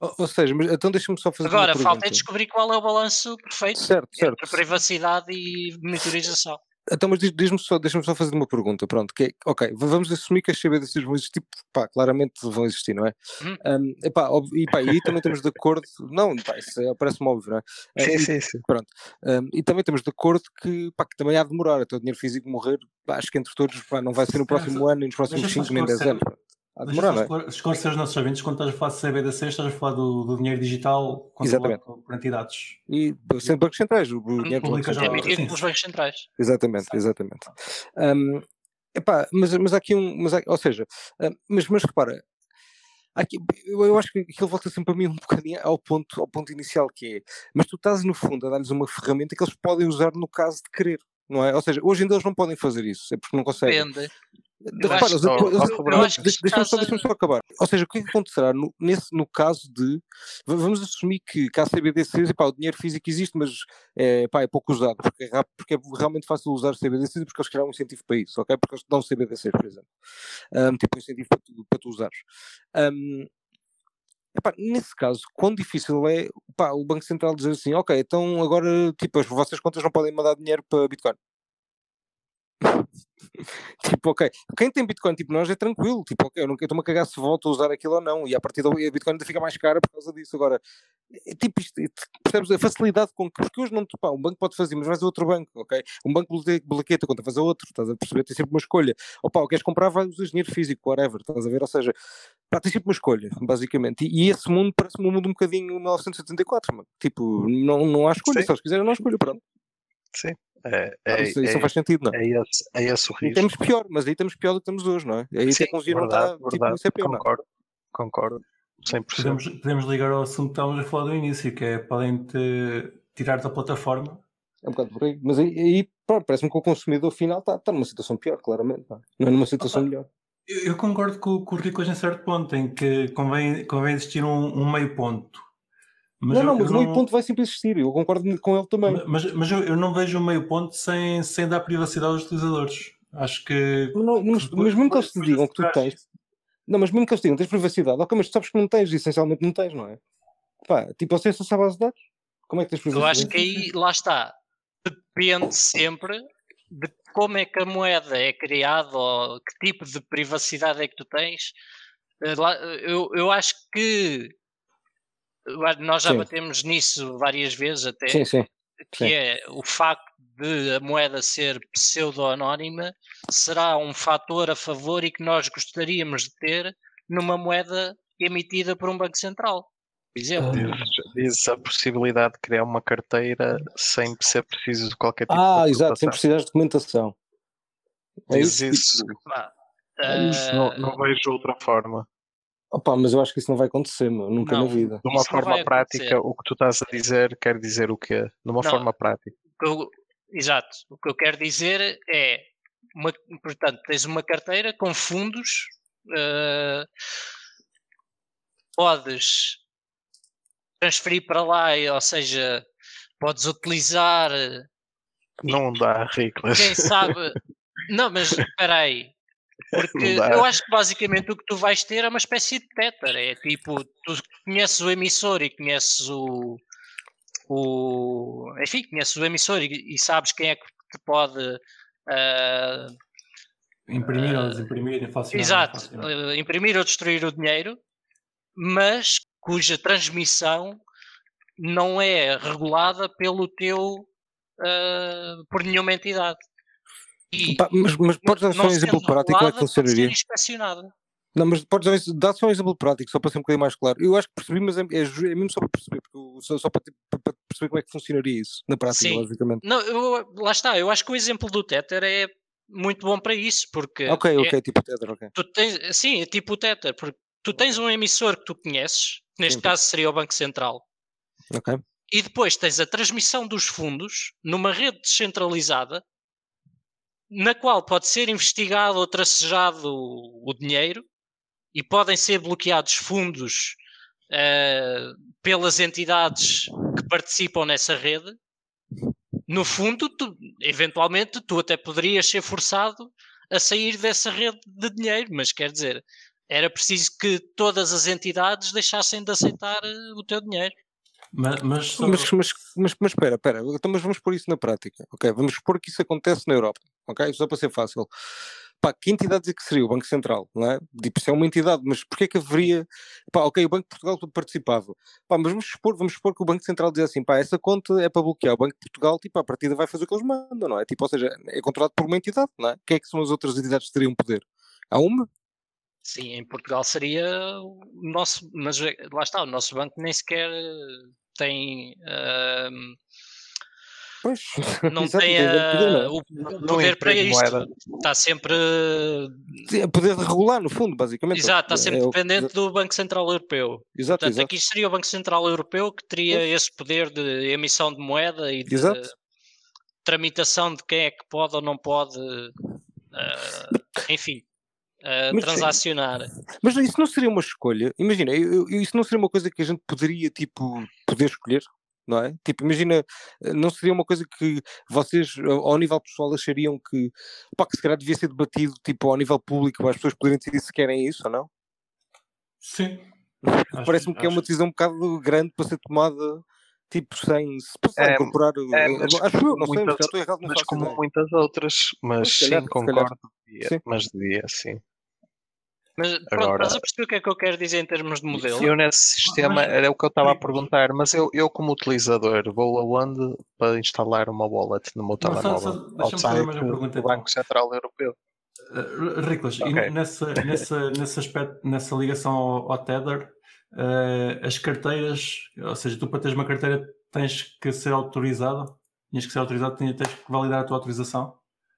Ou, seja, mas, então deixa-me só fazer Agora, uma falta é descobrir qual é o balanço perfeito Certo, certo. entre privacidade e monitorização. Então, mas diz- diz-me só, deixa-me só fazer uma pergunta, pronto, que é, ok, vamos assumir que as CBDCs vão existir, pá, claramente vão existir, não é? Uhum. Um, epá, ob- e pá, e aí também estamos de acordo, não, pá, isso é- parece-me óbvio, não é? Eh, Sim, e, sim, sim. um, e também estamos de acordo que, pá, que também há de demorar, até o dinheiro físico morrer, pá, acho que entre todos, pá, não vai ser no próximo ano, nem nos próximos deixa-me 5 nem 10 esclarecer. anos, demorar, não só é? esclarecer os nossos ouvintes, quando estás a falar de CBDC, estás a falar do, do dinheiro digital Exatamente. por, entidades. E sendo bancos centrais, o, o dinheiro do Banco Públicas É Ah, emitido sim. pelos bancos centrais. Exatamente, exatamente. Um, epá, mas, mas há aqui um. Mas há- ou seja, um, mas, mas repara, aqui, eu, eu acho que aquilo volta sempre para mim um bocadinho ao ponto, ao ponto inicial que é, mas tu estás no fundo a dar-lhes uma ferramenta que eles podem usar no caso de querer. Não é? Ou seja, hoje ainda eles não podem fazer isso, é porque não conseguem. Depende. Repara, Deixa-me só, deixa só acabar. Ou seja, o que é que acontecerá no, nesse, no caso de. Vamos assumir que, que há CBDCs e pá, o dinheiro físico existe, mas é, pá, é pouco usado, porque é, rap- porque é realmente fácil usar CBDCs e porque eles criaram um incentivo para isso, ok? Porque eles dão CBDCs, por exemplo. Um, tipo um incentivo para tu, para tu usares. Um, epá, nesse caso, quão difícil é pá, o Banco Central dizer assim, ok, então agora tipo, as vossas contas não podem mandar dinheiro para Bitcoin. tipo, ok, quem tem Bitcoin tipo nós é tranquilo, tipo, ok, eu não estou-me a cagar se volto a usar aquilo ou não, e a partir daí a Bitcoin ainda fica mais cara por causa disso. Agora, é, tipo, isto, é, percebes a facilidade com que, porque hoje não, pá, um banco pode fazer, mas vais a outro banco, ok? Um banco bloqueia a conta, faz a outro, estás a perceber? Tem sempre uma escolha. Ou pá, o queres comprar, vai usar dinheiro físico, whatever, estás a ver? Ou seja, pá, tem sempre uma escolha, basicamente. E, e esse mundo parece-me um mundo um bocadinho 1974, mano. Tipo, não, não há escolha, Sim. se eles quiserem, não há escolha, pronto. Sim. É, Pá, é, isso, isso é, não faz sentido, não. é esse, é esse o E risco. temos pior, mas aí estamos pior do que estamos hoje, não é? Aí a Sim, tecnologia não verdade, está, tipo, verdade. isso é pior, não é? Concordo, concordo. 100%. Podemos, podemos ligar ao assunto que estávamos a falar do início, que é podem te tirar da plataforma. É um bocado por aí. Mas aí, aí parece-me que o consumidor final está, está numa situação pior, claramente. Não é, não é numa situação Opa, melhor. Eu, eu concordo com, com o Rico em certo ponto, em que convém, convém existir um, um meio ponto. Mas não, eu- não, eu mas o meio ponto vai sempre existir. Eu concordo com ele também. Mas, mas eu, eu não vejo um meio ponto sem, sem dar privacidade aos utilizadores. Acho que. Mas, não, mas, mas mesmo que eles te digam que tu tens. Não, mas mesmo que eles te digam que tens privacidade, ok, mas tu sabes que não tens, essencialmente não tens, não é? Pá, tipo, você só sabe a base de dados. Como é que tens Eu privacidade? acho que aí, lá está, depende sempre de como é que a moeda é criada ou que tipo de privacidade é que tu tens. Eh, lá- Eu, eu acho que nós já Sim. batemos nisso várias vezes até, Sim, sim. que sim. é o facto de a moeda ser pseudo-anónima será um fator a favor e que nós gostaríamos de ter numa moeda emitida por um banco central, por exemplo. Dizes, a possibilidade de criar uma carteira sem ser preciso de qualquer tipo Ah, de exato, sem precisar de documentação. É Diz isso? isso. Tipo, Pá, Isso não, não vejo outra forma. Opa, mas eu acho que isso não vai acontecer, meu, nunca Não. na vida. De uma forma prática, acontecer. o que tu estás a dizer quer dizer o quê? De uma Não. forma prática. eu- exato. O que eu quero dizer é, uma, portanto, tens uma carteira com fundos, eh, podes transferir para lá, ou seja, podes utilizar, eh, Não dá, Riclas. quem sabe. Não, mas espera aí. Porque eu acho que basicamente o que tu vais ter é uma espécie de tether. É tipo, tu conheces o emissor e conheces o. o enfim, conheces o emissor e, e sabes quem é que te pode. ah, Imprimir ou desimprimir, inflacionar. exato, inflacionar. eh, imprimir ou destruir o dinheiro, mas cuja transmissão não é regulada pelo teu. ah, por nenhuma entidade. E Pá, mas, mas podes dar só um exemplo prático como é que funcionaria? inspecionada. Não, mas podes dar, só um exemplo prático, só para ser um bocadinho mais claro. Eu acho que percebi, mas é, é, é mesmo só para perceber, porque só, só para, para- perceber como é que funcionaria isso, na prática, Sim. basicamente. Não, eu- lá está, eu acho que o exemplo do Tether é muito bom para isso, porque Ok, é- ok, tipo Tether, ok. tu tens, sim, é tipo o Tether, porque tu tens um emissor que tu conheces, que neste Sim. caso seria o Banco Central, Ok. e depois tens a transmissão dos fundos numa rede descentralizada, na qual pode ser investigado ou tracejado o, dinheiro e podem ser bloqueados fundos eh, pelas entidades que participam nessa rede. No fundo, tu- eventualmente, tu até poderias ser forçado a sair dessa rede de dinheiro, mas quer dizer, era preciso que todas as entidades deixassem de aceitar eh, o teu dinheiro. Mas, mas, só- Mas, mas, mas, mas espera, espera, então, mas vamos pôr isso na prática, ok? Vamos supor que isso acontece na Europa, ok? Só para ser fácil. Pá, que entidade é que seria o Banco Central, não é? Tipo, se é uma entidade, mas porquê que haveria... Pá, ok, o Banco de Portugal participava. Pá, mas vamos supor, vamos supor que o Banco Central diz assim, pá, essa conta é para bloquear. O Banco de Portugal, tipo, à partida vai fazer o que eles mandam, não é? Tipo, ou seja, é controlado por uma entidade, não é? Quem é que são as outras entidades que teriam poder? Há uma? Sim, em Portugal seria o nosso, mas é- lá está, o nosso banco nem sequer tem, ahm, Pois. não Exato, tem tem poder, não é? o poder para isto. moeda. Está sempre, Sim, é poder de regular, no fundo, basicamente. exato, está sempre É o- dependente do Banco Central Europeu. Exato, Portanto, exato. aqui seria o Banco Central Europeu que teria Pois. esse poder de emissão de moeda e de Exato. tramitação de quem é que pode ou não pode, ah, enfim, ah, Mas sim. transacionar. Mas isso não seria uma escolha? Imagina, eu- eu- isso não seria uma coisa que a gente poderia, tipo, poder escolher? Não é? Tipo, imagina, eh, não seria uma coisa que vocês, ao ao nível pessoal, achariam que, pá, que se calhar devia ser debatido, tipo, ao nível público, para as pessoas poderem decidir se querem isso ou não? Sim. Parece-me que é uma acho- decisão um bocado grande para ser tomada, tipo, sem se passar a É, incorporar. é, eh, mas acho eu, não sei, mas muitas- já estou errado, não Mas como ideia. muitas outras, mas calhar, sim, concordo. devia, Sim. Mas devia, sim. Mas pronto, Agora- estás a perceber o que é que eu quero dizer em termos de modelo? Eu nesse sistema, era o que eu estava a perguntar, mas eu, eu como utilizador vou aonde para instalar uma wallet no meu telemóvel? deixa-me fazer mais uma pergunta, do então. Banco Central Europeu. Uh, Riclas, e Ok. nessa, nessa, nesse aspecto, nessa ligação ao, ao Tether, uh, as carteiras, ou seja, tu para teres uma carteira tens que ser autorizado, tens que ser autorizado, tens que validar a tua autorização,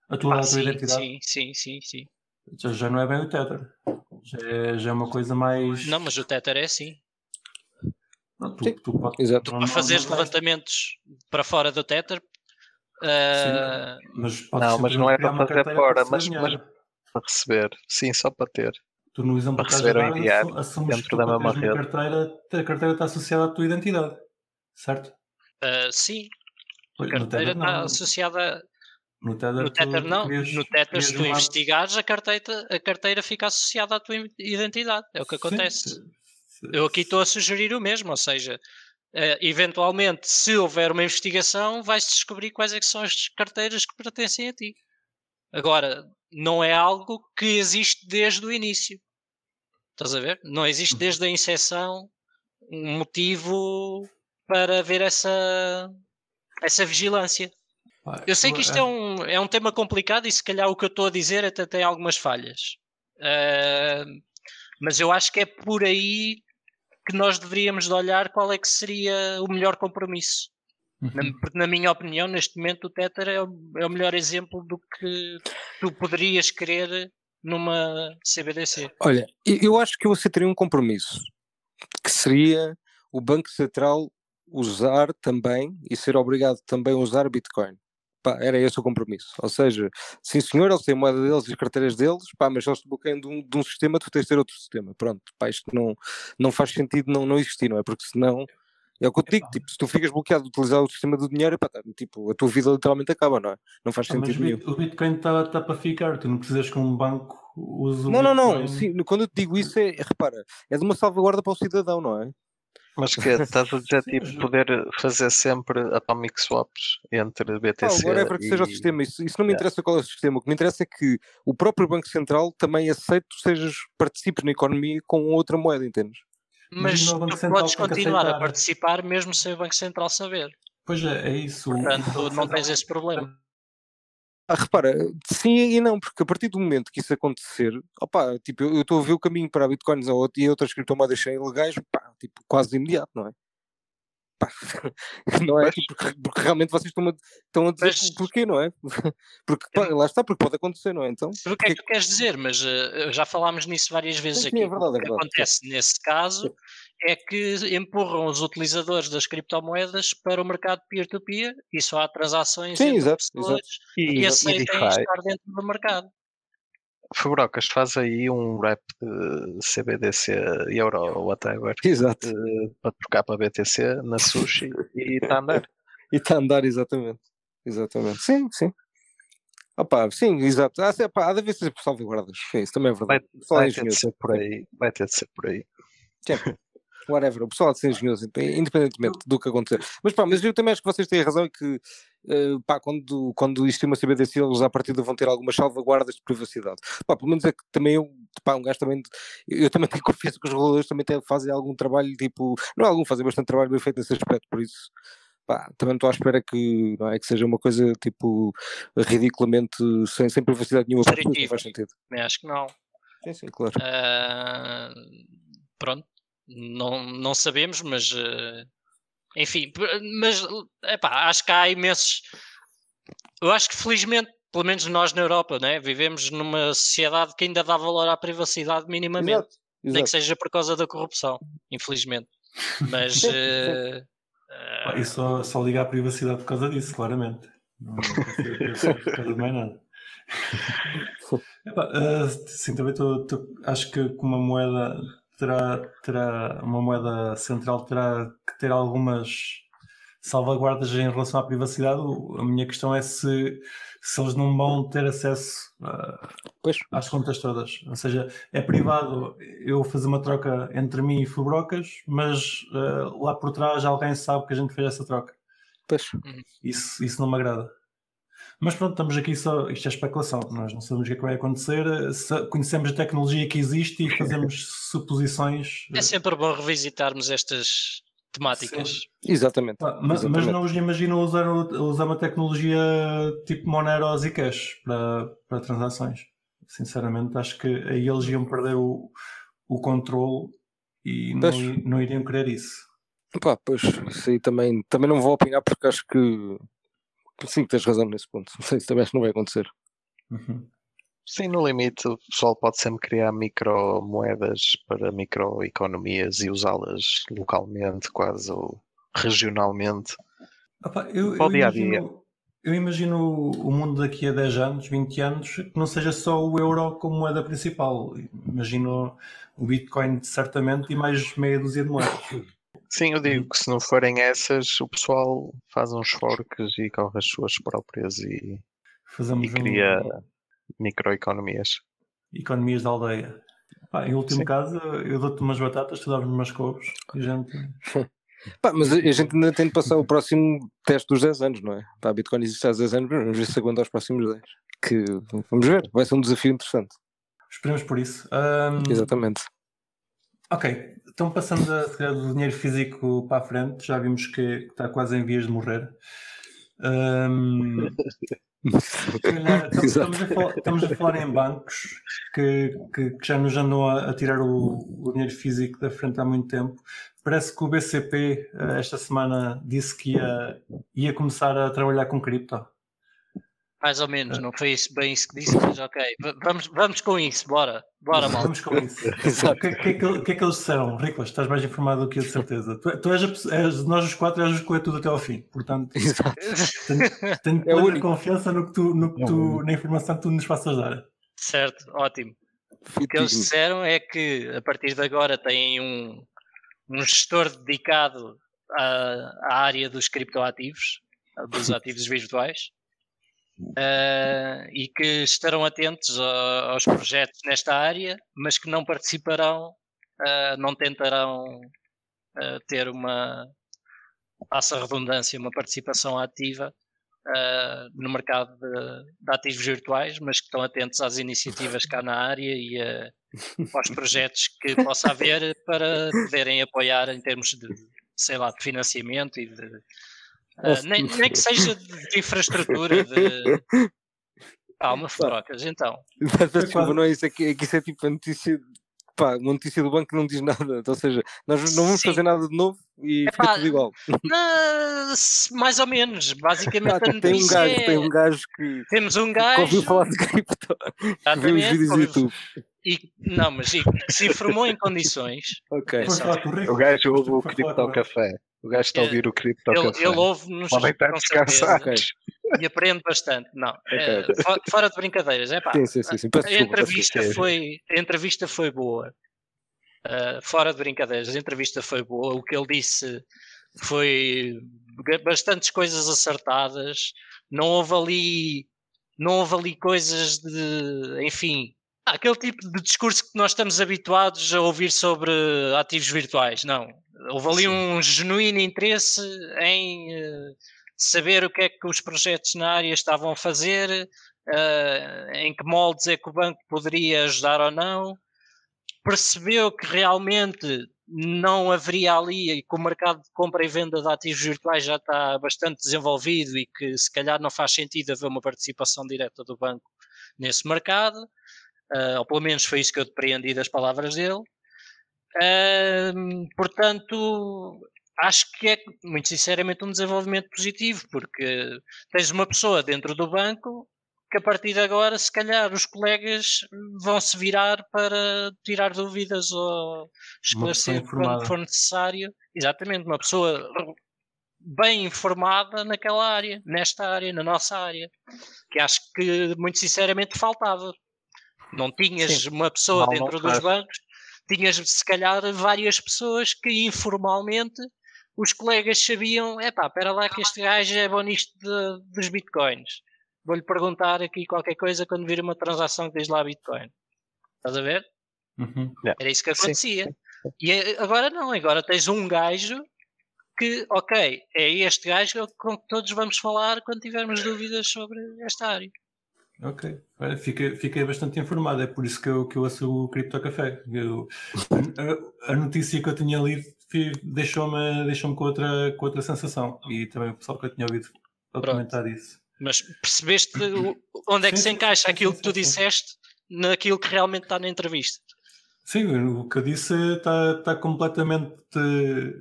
a tua, Ah, a tua sim, identidade. sim, sim, sim, sim. Já, já não é bem o Tether, já é, já é uma coisa mais. Não, mas o Tether é assim. Não, tu, Sim, tu podes- exato. não- Para não- fazer não- levantamentos para fora do Tether, ah, mas Não, mas não é para fazer fora, para mas- receber mas-. Para receber, sim, só para ter. Tu no exemplo para a receber ou enviar dentro que tu, da mesma rede. carteira, a carteira está associada à tua identidade, certo? ah, sim, a Pois, no carteira está associada. No Tether, No Tether não. No Tether, se tu uma- investigares, a carteira, a carteira fica associada à tua identidade. É o que Sim, acontece. se- se- Eu aqui estou a sugerir o mesmo, ou seja, eh, eventualmente, se houver uma investigação, vais descobrir quais é são as carteiras que pertencem a ti. Agora, não é algo que existe desde o início. Estás a ver? Não existe desde a inserção um motivo para haver essa, essa vigilância. Eu sei que isto é um, é um tema complicado e se calhar o que eu estou a dizer até tem algumas falhas. Ah, mas eu acho que é por aí que nós deveríamos de olhar qual é que seria o melhor compromisso. Na, Uhum. porque na minha opinião, neste momento o Tether é o, é o melhor exemplo do que tu poderias querer numa CBDC. Olha, eu acho que eu aceitaria um compromisso, que seria o Banco Central usar também e ser obrigado também a usar Bitcoin. Pá, era esse o compromisso. Ou seja, sim senhor, eles têm a moeda deles e as carteiras deles, pá, mas eles se bloqueiam de um, de um sistema, tu tens de ter outro sistema. Pronto, pá, isto não, não faz sentido não, não existir, não é? Porque senão, é o que eu te digo, tipo, se tu ficas bloqueado de utilizar o sistema do dinheiro, pá, tá, tipo, a tua vida literalmente acaba, não é? Não faz Ah, sentido o nenhum. O Bitcoin está tá para ficar, tu não precisas que um banco use o Não, não, não. Bitcoin. Sim, quando eu te digo isso, é, repara, é de uma salvaguarda para o cidadão, não é? Mas que estás a dizer, tipo, mas- poder fazer sempre atomic swaps entre BTC whatever que seja o e- sistema, isso, isso não me Yeah. interessa qual é o sistema. O que me interessa é que o próprio Banco Central também aceite que tu sejas, participes na economia com outra moeda, entendes? Mas Banco tu podes continuar a participar mesmo sem o Banco Central saber. Pois é, é isso. Portanto, não tens esse problema. Ah, repara, sim e não, porque a partir do momento que isso acontecer, opá, tipo, eu estou a ver o caminho para bitcoins ou, e outras criptomoedas serem ilegais, pá, tipo, quase imediato, não é? Pá, não é? Porque, porque realmente vocês estão a, estão a dizer Mas- porquê, não é? Porque, pá, lá está, porque pode acontecer, não é? Então, O que é que tu queres dizer? Mas eh, já falámos nisso várias vezes Sim, sim, aqui. é verdade, é o que verdade. acontece nesse caso é que empurram os utilizadores das criptomoedas para o mercado peer-to-peer e só há transações Sim, entre exato, pessoas E, que aceitem estar dentro do mercado. Fabrocas, faz aí um rap de CBDC, Euro ou whatever, exato. eh, para trocar para BTC na sushi e está a andar. E está a andar, exatamente. Exatamente. Sim, sim. Opa, sim, exato. Há, se- pá, há de haver sempre salvaguardas. Sim, isso também é Vai, verdade. É vai ter de ser por aí. Vai ter de ser por aí. Whatever, o pessoal há de ser engenhoso, independentemente do que acontecer. Mas pá, mas eu também acho que vocês têm razão e que eh, pá, quando, quando isto tem uma CBDC, eles à partida vão ter algumas salvaguardas de privacidade. Pá, pelo menos é que também eu, pá, um gajo também, eu também tenho confiança que os reguladores também têm, fazem algum trabalho, tipo, não algum, fazem bastante trabalho bem feito nesse aspecto, por isso, pá, também estou à espera que, não é, que seja uma coisa, tipo, ridiculamente, sem, sem privacidade nenhuma, não faz sentido. Acho que não. Sim, sim, claro. Ah, pronto, não, não sabemos, mas ah, enfim, mas epá, acho que há imensos. Eu acho que felizmente, pelo menos nós na Europa, né, vivemos numa sociedade que ainda dá valor à privacidade minimamente, Exato, nem que exato. seja por causa da corrupção, infelizmente. Mas ah, ah, E só, só liga à privacidade por causa disso, claramente. Não, não consigo pensar por causa de mais nada. Epá, ah, sim, também tô, tô- acho que que uma moeda terá, terá uma moeda central terá que ter algumas salvaguardas em relação à privacidade. A minha questão é se, se eles não vão ter acesso ah, Pois, às contas todas. Ou seja, é privado eu fazer uma troca entre mim e Fubrocas, mas ah, lá por trás alguém sabe que a gente fez essa troca. pois. Isso, isso não me agrada. Mas pronto, estamos aqui só. Isto é especulação. Nós não sabemos o que é que vai acontecer. Conhecemos a tecnologia que existe e fazemos suposições. é sempre bom revisitarmos estas temáticas. Exatamente. Pá, ma- Mas, Exatamente. não os imagino usar, usar uma tecnologia tipo Monero ou Zcash para, para transações. Sinceramente, acho que aí eles iam perder o, o controle e não, não iriam querer isso. Pá, pois, isso aí também, também não vou opinar porque acho que sim, tens razão nesse ponto. Isso também acho que não vai acontecer. Uhum. Sim, no limite, o pessoal pode sempre criar micromoedas para microeconomias e usá-las localmente, quase, ou regionalmente. Opa, eu, Para o eu dia a dia. imagino, eu imagino o mundo daqui a 10 anos, 20 anos, que não seja só o euro como moeda principal. Imagino o Bitcoin certamente e mais meia dúzia de moedas. Sim, eu digo que se não forem essas, o pessoal faz uns forks e corre as suas próprias e, Fazemos e cria um, microeconomias. economias da aldeia. Pá, em último Sim. caso, eu dou-te umas batatas, tu dás-me umas couves e a gente. Pá, mas a, gente ainda tem de passar o próximo teste dos 10 anos, não é? Pá, a Bitcoin existe há 10 anos, vamos ver se aguenta aos próximos 10. Que vamos ver, vai ser um desafio interessante. Esperemos por isso. Ahm, Exatamente. Ok, então passando a, do dinheiro físico para a frente, já vimos que está quase em vias de morrer. Calhar, então, estamos, a falar, estamos a falar em bancos que, que- que já nos andam a, a tirar o, o dinheiro físico da frente há muito tempo. Parece que o BCP eh, esta semana disse que ia, ia começar a trabalhar com cripto. Mais ou menos, não foi isso, bem isso que disse, mas ok, vamos, vamos com isso, bora, bora mal. Vamos com isso. Exato. O que, que é que, que é que eles disseram? Riclas, estás mais informado do que eu, de certeza. Tu, tu és, a pessoa- és nós os quatro, és o que tudo até ao fim. Portanto, Exato. tenho, tenho É plena confiança no que tu, no que É tu, na informação que tu nos passas dar. certo, ótimo. O que eles disseram é que a partir de agora têm um, um gestor dedicado à, à área dos criptoativos, dos ativos virtuais, eh, e que estarão atentos a- aos projetos nesta área, mas que não participarão, eh, não tentarão eh, ter uma, passa a redundância, uma participação ativa no mercado de, de ativos virtuais, mas que estão atentos às iniciativas cá na área e a- aos projetos que possa haver para poderem apoiar em termos de, sei lá, de financiamento e de. Nossa. nem, nem que seja de, infraestrutura, de. Calma, trocas, então. Peço desculpa, quase- não é isso, é que, é que isso é tipo a notícia, pá, uma notícia do banco que não diz nada. Ou seja, nós não vamos Sim. fazer nada de novo e Epá, fica tudo igual. Ah, mais ou menos, basicamente Ah, a tem um notícia gajo, é- tem um gajo que, temos um que ouviu gajo falar de cripto, vê os vídeos do YouTube. e, não, mas e, que se informou em condições Ok. Falar com o gajo ouve o Cripto com ele? Café. O gajo está a É, ouvir o Cripto ele, ele ouve-nos descansados. e aprende bastante. Não, Ok, eh, fora de brincadeiras, é pá. Sim, sim, sim, sim. A peço entrevista, foi, a entrevista foi boa. Uh, fora de brincadeiras, a entrevista foi boa. O que ele disse foi bastantes coisas acertadas. Não houve ali não houve ali coisas de, enfim, aquele tipo de discurso que nós estamos habituados a ouvir sobre ativos virtuais. Não, houve ali Sim. um genuíno interesse em uh, saber o que é que os projetos na área estavam a fazer, uh, em que moldes é que o banco poderia ajudar ou não. Percebeu que realmente não haveria ali, e que o mercado de compra e venda de ativos virtuais já está bastante desenvolvido e que se calhar não faz sentido haver uma participação direta do banco nesse mercado, uh, ou pelo menos foi isso que eu depreendi das palavras dele. Uh, portanto, acho que é, muito sinceramente, um desenvolvimento positivo, porque tens uma pessoa dentro do banco que a partir de agora, se calhar, os colegas vão se virar para tirar dúvidas ou esclarecer quando for necessário. Exatamente, uma pessoa bem informada naquela área, nesta área, na nossa área, que acho que, muito sinceramente, faltava. Não tinhas Sim. uma pessoa dentro dos bancos, tinhas, se calhar, várias pessoas que informalmente os colegas sabiam, é pá, espera lá que este gajo é bom nisto de, dos bitcoins vou-lhe perguntar aqui qualquer coisa quando vir uma transação que diz lá Bitcoin. Estás a ver? Uhum. Era isso que acontecia. Sim. E agora não, agora tens um gajo que, ok, é este gajo com que todos vamos falar quando tivermos dúvidas sobre esta área. Ok, fiquei, fiquei bastante informado, é por isso que eu, que eu ouço o Cripto Café. Eu, a, a, notícia que eu tinha lido deixou-me deixou com, outra, com outra sensação e também o pessoal que eu tinha ouvido a comentar isso. Mas percebeste onde é que sim, se encaixa aquilo sim, sim, que tu disseste naquilo que realmente está na entrevista? Sim, o que eu disse está, está, completamente,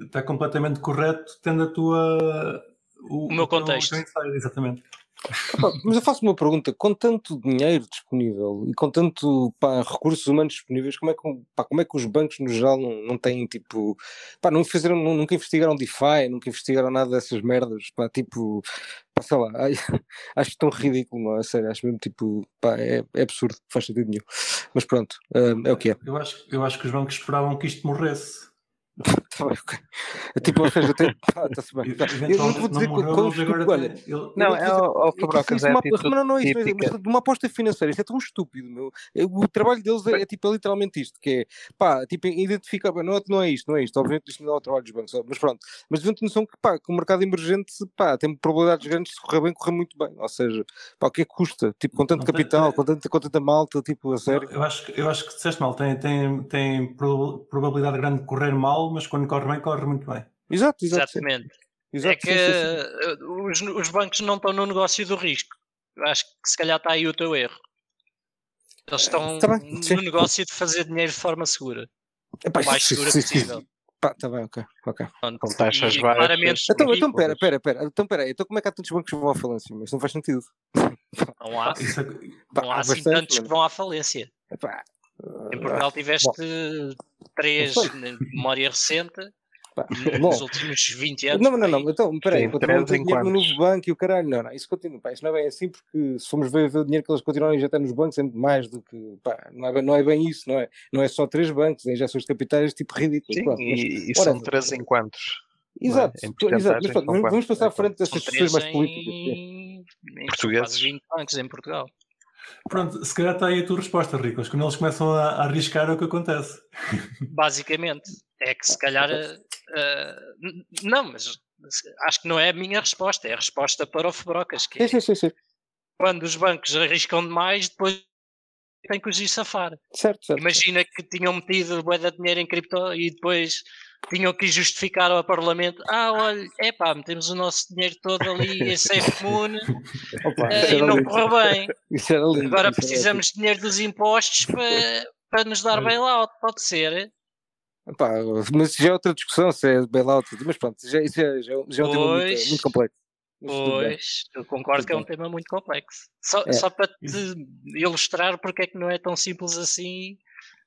está completamente correto, tendo a tua. O, o meu contexto. exatamente. Mas eu faço uma pergunta: com tanto dinheiro disponível e com tanto pá, recursos humanos disponíveis, como é, que, pá, como é que os bancos no geral não, não têm tipo. Pá, não fizeram, nunca investigaram DeFi, nunca investigaram nada dessas merdas, pá, tipo. Pá, sei lá, acho tão ridículo, não é? Sério, acho mesmo tipo. Pá, é, é absurdo, faz sentido nenhum. Mas pronto, é, é o que é. Eu acho, eu acho que os bancos esperavam que isto morresse. tipo, ou seja, tem, pá, tá-se bem. Tá. Eu não vou dizer quão estúpido, olha. Não, é o Fabrocas, é não, não é isso, mas de uma aposta financeira, isto é tão estúpido, meu. O trabalho deles é, é tipo, é literalmente isto, que é, pá, tipo, identificar, não, não é isto, não é isto, obviamente isto não é o trabalho dos bancos, mas pronto, mas deviam ter noção que, pá, que o mercado emergente, pá, tem probabilidades grandes de correr bem, correr muito bem, ou seja, pá, o que é que custa? Tipo, com tanto capital, com tanta, com tanta malta, tipo, a sério. Eu acho, eu acho que disseste mal, tem, tem, tem probabilidade grande de correr mal, mas quando corre bem, corre muito bem. Exato, exato Exatamente. Exato, é que sim, sim, sim. Os, os, bancos não estão no negócio do risco. Acho que se calhar está aí o teu erro. Eles estão tá no negócio de fazer dinheiro de forma segura. Epá, o mais segura possível. Pá, tá bem, ok, ok. Pronto, com taxas baixas. Então, então, pera, pera, pera. Então, pera então como é que há tantos bancos que vão à falência? Mas não faz sentido. Não há, é não há assim tantos que vão à falência. Epá, em Portugal tiveste bom, três de memória recente Pá, nos últimos 20 anos. Não, não, não, então, peraí, continuam a ter dinheiro no novo banco e o caralho, não, não, isso continua, pá, isso não é bem assim, porque se formos ver, ver o dinheiro que eles continuam a injetar nos bancos é muito mais do que, pá, não é, não é bem isso, não é? Não é só três bancos, é injeções de capitais tipo ridículo. Sim, pronto, mas, e, e são três em quantos? Exato, é? exato, mas pronto, vamos passar à frente destas discussões mais políticas. Em, em portugueses. 20 bancos em Portugal. Pronto, se calhar está aí a tua resposta, Ricos. Quando eles começam a, a arriscar é o que acontece. Basicamente, é que se calhar. Uh, não, mas acho que não é a minha resposta, é a resposta para o Febrocas. Que sim, sim, sim. Quando os bancos arriscam demais, depois tem que os ir safar. Certo, certo. Imagina que tinham metido bué de dinheiro em cripto e depois tinham que justificar ao Parlamento: ah, olha, é pá, metemos o nosso dinheiro todo ali em safe moon uh, e não correu bem. Lindo, Agora precisamos de dinheiro dos impostos para, para nos dar bailout, pode ser. Epá, mas já é outra discussão se é bailout, mas pronto, já, já, já, já é um tema muito, muito complexo. Pois, eu concordo que é um tema muito complexo. Só, é. só para te ilustrar porque é que não é tão simples assim,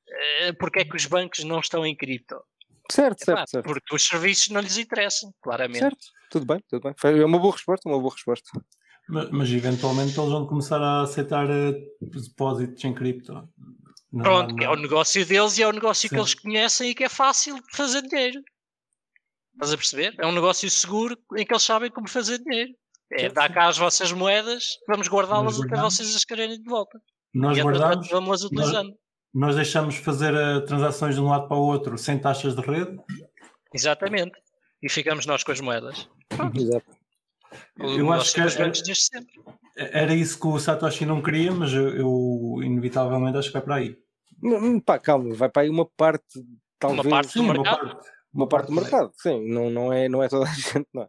eh, porque é que os bancos não estão em cripto. Certo, certo, certo. Porque os serviços não lhes interessam, claramente. Certo, tudo bem, tudo bem. É uma boa resposta, uma boa resposta. Mas, mas eventualmente eles vão começar a aceitar uh, depósitos em cripto. Não, Pronto, não, é o negócio deles e é o negócio Sim. que eles conhecem e que é fácil de fazer dinheiro. Estás a perceber? É um negócio seguro em que eles sabem como fazer dinheiro. É, dá cá as vossas moedas, vamos guardá-las até vocês as quererem de volta. Nós e entretanto guardamos, vamos-las utilizando. nós deixamos fazer eh, transações de um lado para o outro sem taxas de rede. Exatamente. E ficamos nós com as moedas. Exato. Eu Nós acho que sempre. Era isso que o Satoshi não queria, mas eu, eu, inevitavelmente acho que vai para aí. Hum, Pá, calma, vai para aí uma parte, talvez. parte do Sim, uma mercado? parte. uma parte do mercado, sim. Não, não, é, não é toda a gente, não é?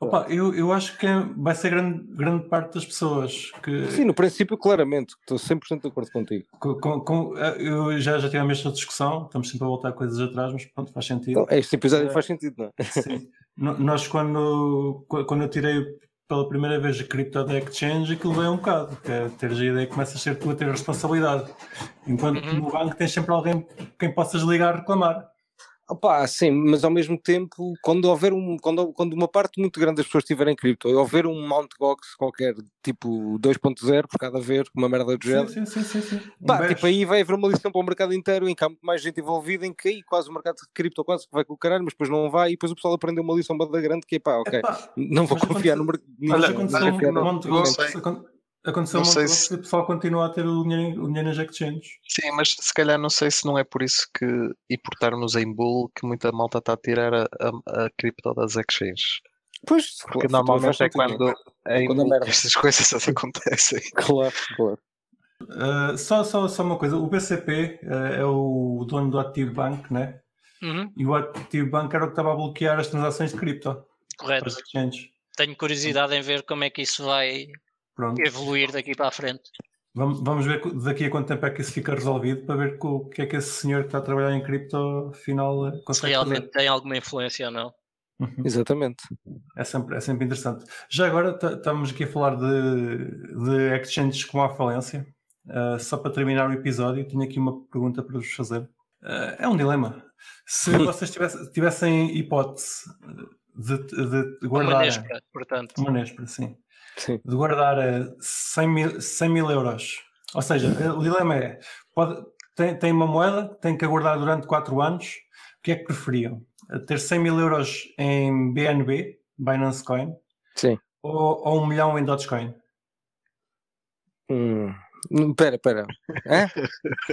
Opa, eu, eu acho que é- vai ser grande, grande parte das pessoas que Sim, no princípio, claramente, estou 100% de acordo contigo. com- com- eu já, já tivemos esta discussão, estamos sempre a voltar coisas atrás, mas pronto, faz sentido. Então, este episódio É. faz sentido, não é? Sim. Nós, quando, qu- quando eu tirei pela primeira vez a cripto da exchange, aquilo veio um bocado. Que é teres a ideia que começa a ser tu a ter a responsabilidade. Enquanto Uhum. no banco tens sempre alguém quem possas ligar a reclamar. Opa, sim, mas ao mesmo tempo, quando houver um, quando, quando uma parte muito grande das pessoas estiverem em cripto, e houver um Mount Gox qualquer, tipo 2.0 por cada vez, uma merda do género, Sim, sim, sim, sim. Um Pá, bash. tipo, aí vai haver uma lição para o mercado inteiro em que há muito mais gente envolvida em que aí quase o mercado de cripto quase que vai com o caralho, mas depois não vai e depois o pessoal aprendeu uma lição bada grande que é pá, ok, Epá, não vou confiar no mercado. Mas aconteceu olha, um não- Aconteceu Não sei se- que o pessoal continua a ter o dinheiro, o dinheiro nas exchanges. Sim, mas se calhar não sei se não é por isso que, e por estarmos em bull, que muita malta está a tirar a, a, a cripto das exchanges. Pois, Porque claro, normalmente é quando é Quando a bull estas coisas acontecem. Claro, claro. Uh, só, só, só uma coisa, o BCP uh, é o dono do Active Bank, né? Uhum, E o Active Bank era o que estava a bloquear as transações de cripto correto. Tenho curiosidade em ver como é que isso vai Pronto. evoluir daqui para a frente. Vamos, vamos ver daqui a quanto tempo é que isso fica resolvido para ver o que é que esse senhor que está a trabalhar em cripto afinal Se consegue realmente fazer. tem alguma influência ou não. Uhum. Exatamente. É sempre, é sempre interessante. Já agora ta- estamos aqui a falar de, de exchanges com a falência. Uh, só para terminar o episódio, tenho aqui uma pergunta para vos fazer. Uh, é um dilema. Se vocês tivessem, tivessem hipótese de, de, de Uma guardar Nespra, portanto. uma Nespra, sim, Sim. de guardar uh, 100 mil, 100 mil euros. Ou seja, o dilema é: pode, tem, tem uma moeda, tem que aguardar durante 4 anos. O que é que preferiam? Ter 100 mil euros em BNB, Binance Coin, Sim. ou, ou um milhão em Dogecoin? Hum. Hum, Pera, pera.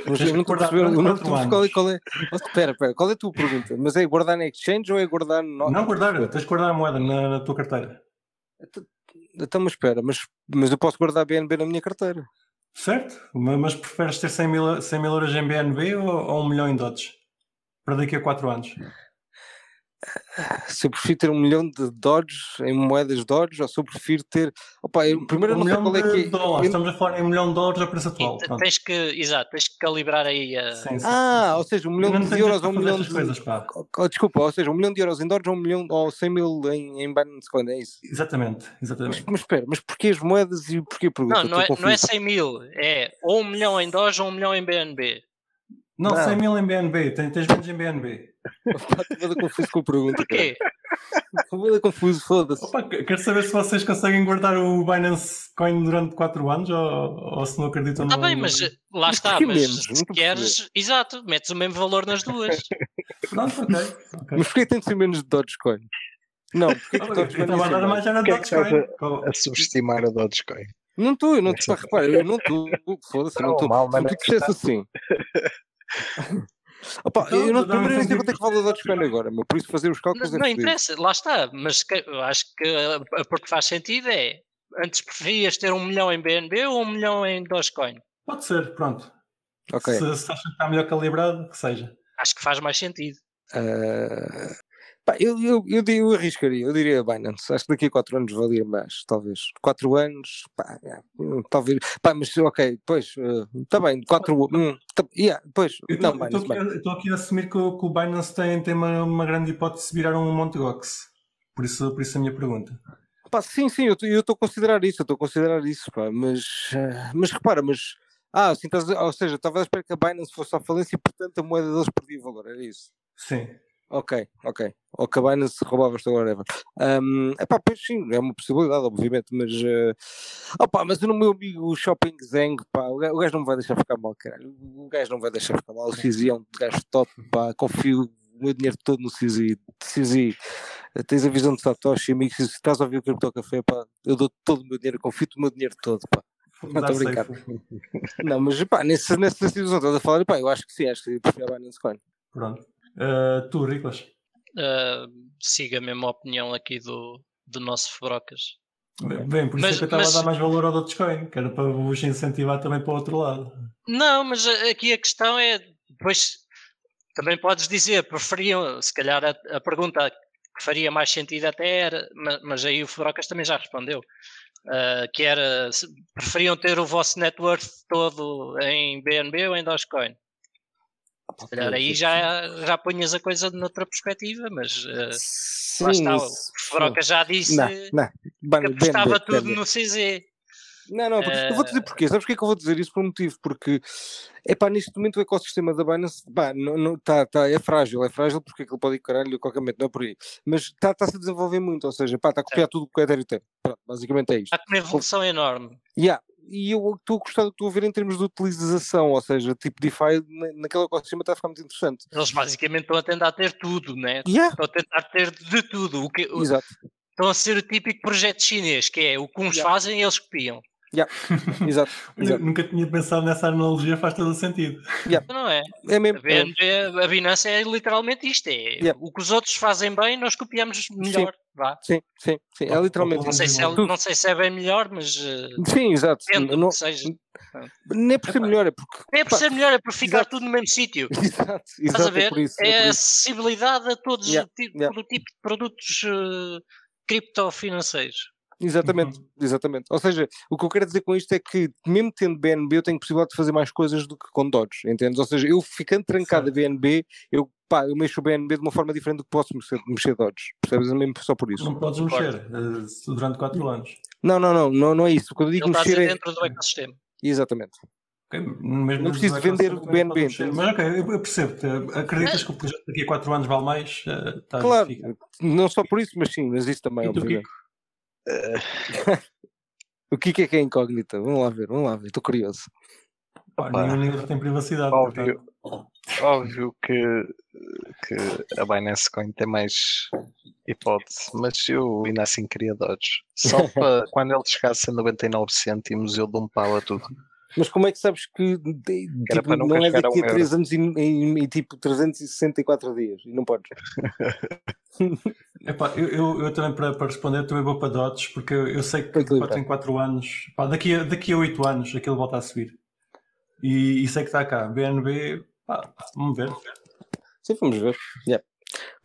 Eu não estou a perceber. Não qual é, qual é. Oh, Pera, pera. Qual é a tua pergunta? Mas é guardar na exchange ou é guardar no. Não guardar, tens que guardar a moeda na, na tua carteira. Então, mas espera, mas, mas eu posso guardar BNB na minha carteira. Certo? Ma- Mas preferes ter 100 mil, 100 mil euros em BNB ou, ou um milhão em Dodge? Para daqui a 4 anos. Se eu prefiro ter um milhão de Dodge em moedas Dodge ou se eu prefiro ter. Opa, eu, primeiro eu um não sei milhão qual é de que é. dólares. eu- Estamos a falar em um milhão de dólares a preço atual. E Pronto. tens que, exato, tens que calibrar aí a. Sim, sim, Ah, sim, ou seja, um milhão não de euros ou um milhão de. coisas, pá. Oh, desculpa, ou seja, um milhão de euros em Dodge ou um milhão ou 100 mil em, em Binance Coin, é isso? Exatamente, Mas, exatamente. mas espera, mas porquê as moedas e porquê a pergunta? Não, não é, não é confuso. 100 mil, é ou um milhão em Doge ou um milhão em BNB. Não, Não. 100 mil em BNB, tens, menos em BNB. Estou confuso com a pergunta. Porquê? Estou confuso, foda-se. Quero saber se vocês conseguem guardar o Binance Coin durante 4 anos ou, ou se não acreditam Está no. Tá bem, mas lá Mas está. Mas menos? se a queres, exato, metes o mesmo valor nas duas. Pronto, ok. ok. Mas porquê tem de ser menos de Dogecoin? Não, porquê que Eu Dogecoin estava a tem de ser dar mais era é Dogecoin. Qual- A subestimar a Dogecoin. Não estou, eu não estou, repara, eu não estou, foda-se, não Não, estou. tu é que dissesse assim. Opa, Então, eu não, nem sei um quanto é que vale a Dogecoin agora, meu, por isso fazer os Não, cálculos é não interessa, lá está. Mas que- eu acho que a, a porque faz sentido é antes preferias ter um milhão em BNB ou um milhão em Dogecoin? Pode ser, pronto. Ok. Se, se achas que está melhor calibrado, que seja. Acho que faz mais sentido. Ah, pá, eu, eu, eu, eu arriscaria, eu diria Binance. Acho que daqui a 4 anos valia mais, talvez. 4 anos, pá, é, hum, talvez. Pá, mas ok, pois, está bem, 4 hum, tá, yeah, pois, Eu não, estou Binance, aqui, estou aqui a assumir que o, que o Binance tem, tem uma, uma grande hipótese de virar um Monte Gox. Por isso, por isso a minha pergunta. Pá, sim, sim, eu estou a considerar isso, eu estou a considerar isso, pá, mas, ah, mas repara, mas, ah, assim, ou seja, estava a esperar que a Binance fosse à falência e portanto a moeda deles perdia valor, era isso. Sim. Ok, ok. Ou que a Binance roubava esta whatever. Um, epá, pois sim, é uma possibilidade, obviamente, mas. Uh, opá, mas no meu amigo Shopping Zeng, pá, o ga- o gajo não me vai deixar ficar mal, caralho. O gajo não vai deixar ficar mal. O CZ é um gajo top, pá, confio o meu dinheiro todo no CZ. CZ. tens a visão de Satoshi, amigo, se estás a ouvir o Cripto Café, pá, eu dou todo o meu dinheiro, confio o meu dinheiro todo, pá. Não estou a brincar. Não, mas pá, nessa, nessa situação estás a falar, pá, eu acho que sim, acho que prefiro a Binance Coin. Pronto. Uh, tu, Riclas. Uh, siga a mesma opinião aqui do, do nosso Frocas. Bem, por isso Mas- é que eu estava mas- a dar mais valor ao Dogecoin, que era para vos incentivar também para o outro lado. Não, mas aqui a questão é, depois também podes dizer, preferiam, se calhar a, a pergunta que faria mais sentido até era, ma- mas, aí o Frocas também já respondeu, ah, que era, preferiam ter o vosso net worth todo em BNB ou em Dogecoin? Se calhar aí já, já punhas a coisa noutra perspectiva, mas ah, Sim, lá está, o Frocas já disse Não, não. que BNB, apostava tudo BNB. no CZ. Não, não, porque- eu vou dizer Eh, porquê. Sabes porquê é que eu vou dizer isso? Por um motivo. Porque, epá, neste momento o ecossistema da Binance, pá, não, não, tá, tá, é frágil, é frágil porque aquilo pode ir caralho a qualquer momento, não é por aí. Mas está tá -se a desenvolver muito, ou seja, pá, está a copiar tudo o que o Ethereum tem. Pronto, basicamente é isto. Há uma evolução enorme. Yeah. E eu estou a gostar do que estou a ver em termos de utilização, ou seja, tipo DeFi na- naquele ecossistema está a ficar muito interessante. Eles basicamente estão a tentar ter tudo, né? Yeah. Estão a tentar ter de tudo. O que, o- Exato, estão a ser o típico projeto chinês, que é o que uns Yeah. fazem eles copiam. exato, exato. Nunca tinha pensado nessa analogia, faz todo o sentido. Não é? É A, mesmo. é, BNB, a Binance é literalmente isto. É Yeah. O que os outros fazem bem, nós copiamos melhor. Vá. sim, sim, sim, é literalmente Não sei, se é, não sei se é bem melhor, mas eh, Sim, exato. Não, seja. nem é por ser melhor, é porque. É por ser melhor, é por ficar exato. tudo no mesmo sítio. Exato, Estás a exato, é ver? por isso. É É a acessibilidade a todos Yeah, o tipo, yeah. todo tipo de produtos eh, criptofinanceiros. Exatamente, Uhum. exatamente. Ou seja, o que eu quero dizer com isto é que, mesmo tendo BNB, eu tenho possibilidade de fazer mais coisas do que com Dodge, entendes? Ou seja, eu ficando trancado a BNB, eu, pá, eu mexo o BNB de uma forma diferente do que posso mexer, mexer Dodge, percebes? É mesmo só por isso. Não podes mexer eh, durante 4 anos. Não, não, não, não, não é isso. Quando eu digo Ele está mexer dizer é. dentro do ecossistema. Exatamente. Mesmo Não preciso vender o BNB? Mas ok, eu percebo-te. Acreditas que o projeto daqui a 4 anos vale mais? Eh, tá Claro, não só por isso, mas sim, mas isso também, E obviamente. Kiko? O que é que é incógnita? Vamos lá ver, vamos lá ver, estou curioso. Pá, Opa. nenhum livro tem privacidade. Óbvio, portanto. óbvio que, que a Binance Coin tem mais hipótese, mas eu ainda assim queria Dodge. Só para quando ele chegasse a 99 cêntimos eu dou um pau a tudo. Mas como é que sabes que de- tipo, não é a daqui um a 3 anos e, e- e, tipo 364 dias? E não podes. Epá, eu, eu, eu também, para, para responder, também vou para Dodge, porque eu, eu sei que de 4 equilibrar. em 4 anos, pá, daqui, a, daqui a 8 anos, aquilo volta a subir. E, e sei que está cá. BNB, pá, vamos ver. Sim, vamos ver. Yeah.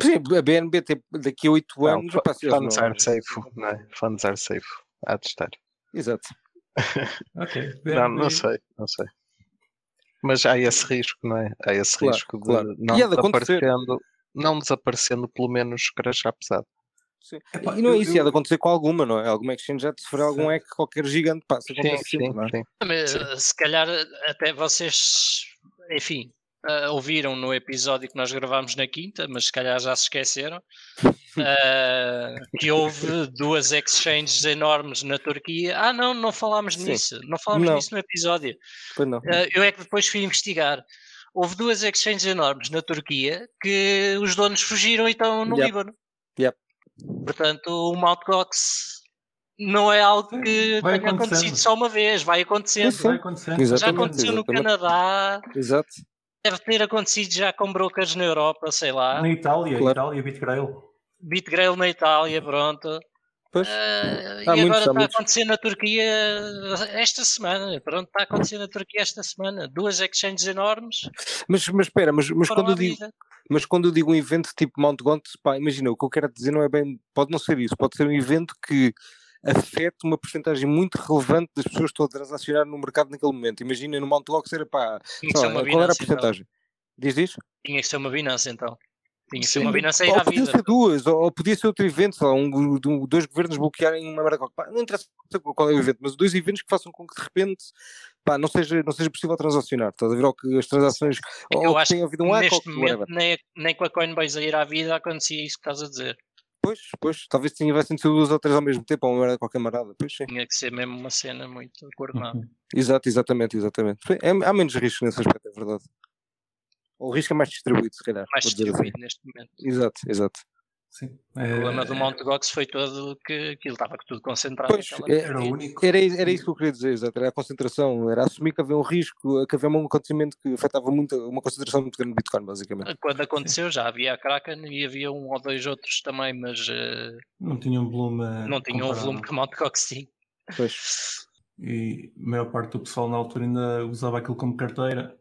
Sim, a BNB tem, daqui a 8 Não, anos. eles Funds não- are safe, não é? Funds are safe. Há de estar. Exato. Ok. Não, não sei, não sei. Mas há esse risco, não é? Há esse Claro, risco de claro. não E há de desaparecendo, não desaparecendo, pelo menos crachar pesado. Sim. Epá, e não é isso, ia eu- de acontecer com alguma, não é? Alguma exchange já de sofrer algum hack, qualquer gigante, pá, isso Sim, sim, sempre, é? sim. Mas, eh, se calhar até vocês, enfim, eh, ouviram no episódio que nós gravámos na quinta, mas se calhar já se esqueceram, eh, que houve duas exchanges enormes na Turquia. Ah, não, não falámos Sim. nisso, não falámos Não. nisso no episódio. Pois não. Eh, eu é que depois fui investigar. Houve duas exchanges enormes na Turquia que os donos fugiram e estão no Yep. Líbano. Yep. Portanto, o Mt. Gox não é algo que vai tenha acontecido só uma vez, vai acontecendo. Vai acontecendo. Já aconteceu no exatamente. Canadá, Exato. Deve ter acontecido já com brokers na Europa, sei lá. Na Itália, Claro. Itália, Bitgrail. BitGrail na Itália, pronto. Pois. Há e muitos, agora há está a acontecer na Turquia esta semana. Pronto, está a acontecer na Turquia esta semana. Duas exchanges enormes. Mas, mas espera, mas, mas quando eu digo, vida. Mas quando eu digo um evento tipo Mount Gontz, pá, imagina, o que eu quero dizer não é bem, pode não ser isso, pode ser um evento que afeta uma porcentagem muito relevante das pessoas que estão a transacionar no mercado naquele momento. Imagina, no Mount Gox era pá, que qual era a Binance, então. porcentagem? Diz isso? Tinha que ser uma Binance, então. Tinha que ser uma Binance aí Ou à podia vida. ser duas, ou, ou podia ser outro evento, sei lá, um, dois governos bloquearem uma merda qualquer. Não interessa qual é o evento, mas dois eventos que façam com que de repente pá, não, seja, não seja possível transacionar. Estás a ver? Ou que as transações. Ou Eu que acho tenha havido um hack ou Neste que momento, nem, nem com a Coinbase a ir à vida acontecia isso que estás a dizer. Pois, pois, talvez tivessem sido duas ou três ao mesmo tempo, ou uma merda qualquer marada. Pois sim. Tinha que ser mesmo uma cena muito coordenada. Exato, exatamente, exatamente. É, há menos risco nesse aspecto, é verdade. O risco é mais distribuído, se calhar. Mais assim. distribuído neste momento. Exato, exato. Sim. O É, problema do Mt. Gox foi todo que aquilo estava tudo concentrado. Pois, é- era único. Era, era isso que eu queria dizer, exato, era a concentração, era assumir que havia um risco, que havia um acontecimento que afetava muito, uma concentração muito grande no Bitcoin, basicamente. Quando aconteceu já havia a Kraken e havia um ou dois outros também, mas eh, Não tinha um volume. não tinham o comparável. volume que o Mt. Gox tinha. Pois. E a maior parte do pessoal na altura ainda usava aquilo como carteira.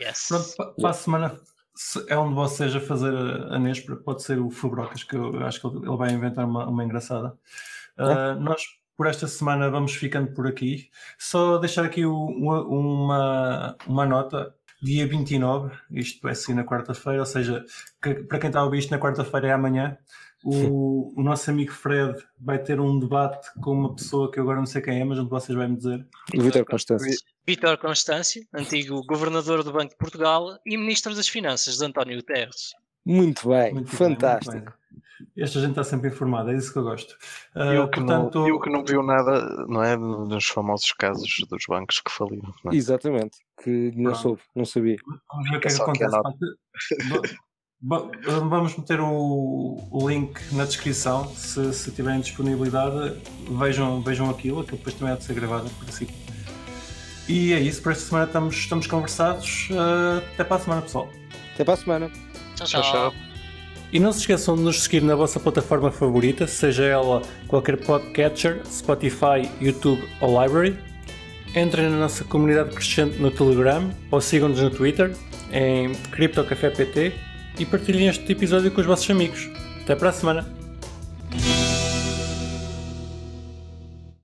Yes. Pronto, pa- para a semana se é onde vocês a fazer a, Nespra, pode ser o Fubrocas, que eu acho que ele vai inventar uma, uma engraçada. Ah, nós, por esta semana, vamos ficando por aqui. Só deixar aqui uma, uma, uma nota. Dia 29, isto vai ser na quarta-feira, ou seja, que- para quem está a ouvir isto na quarta-feira é amanhã. O, o nosso amigo Fred vai ter um debate com uma pessoa que eu agora não sei quem é, mas onde vocês vão me dizer. O Vitor Constância. Vítor Constâncio, antigo governador do Banco de Portugal e ministro das Finanças de António Guterres. Muito bem, Muito bem, fantástico. muito bem. Esta gente está sempre informada, é isso que eu gosto. Ah, Eu que, portanto, não, eu que não viu nada, não é? Nos famosos casos dos bancos que faliram. Não é? Exatamente, que não Pronto. soube, não sabia. vamos ver o que é que Só que acontece. é Ba- ba- Vamos meter o, o link na descrição. Se, se tiverem disponibilidade, vejam, vejam aquilo, aquilo depois também há de ser gravado por si. E é isso, por esta semana estamos, estamos conversados. Ah, até para a semana, pessoal. Até para a semana. Tchau, Tchau, tchau. tchau. E não se esqueçam de nos seguir na vossa plataforma favorita, seja ela qualquer podcatcher, Spotify, YouTube ou Library. Entrem na nossa comunidade crescente no Telegram ou sigam-nos no Twitter em CryptoCafépt e partilhem este episódio com os vossos amigos. Até para a semana!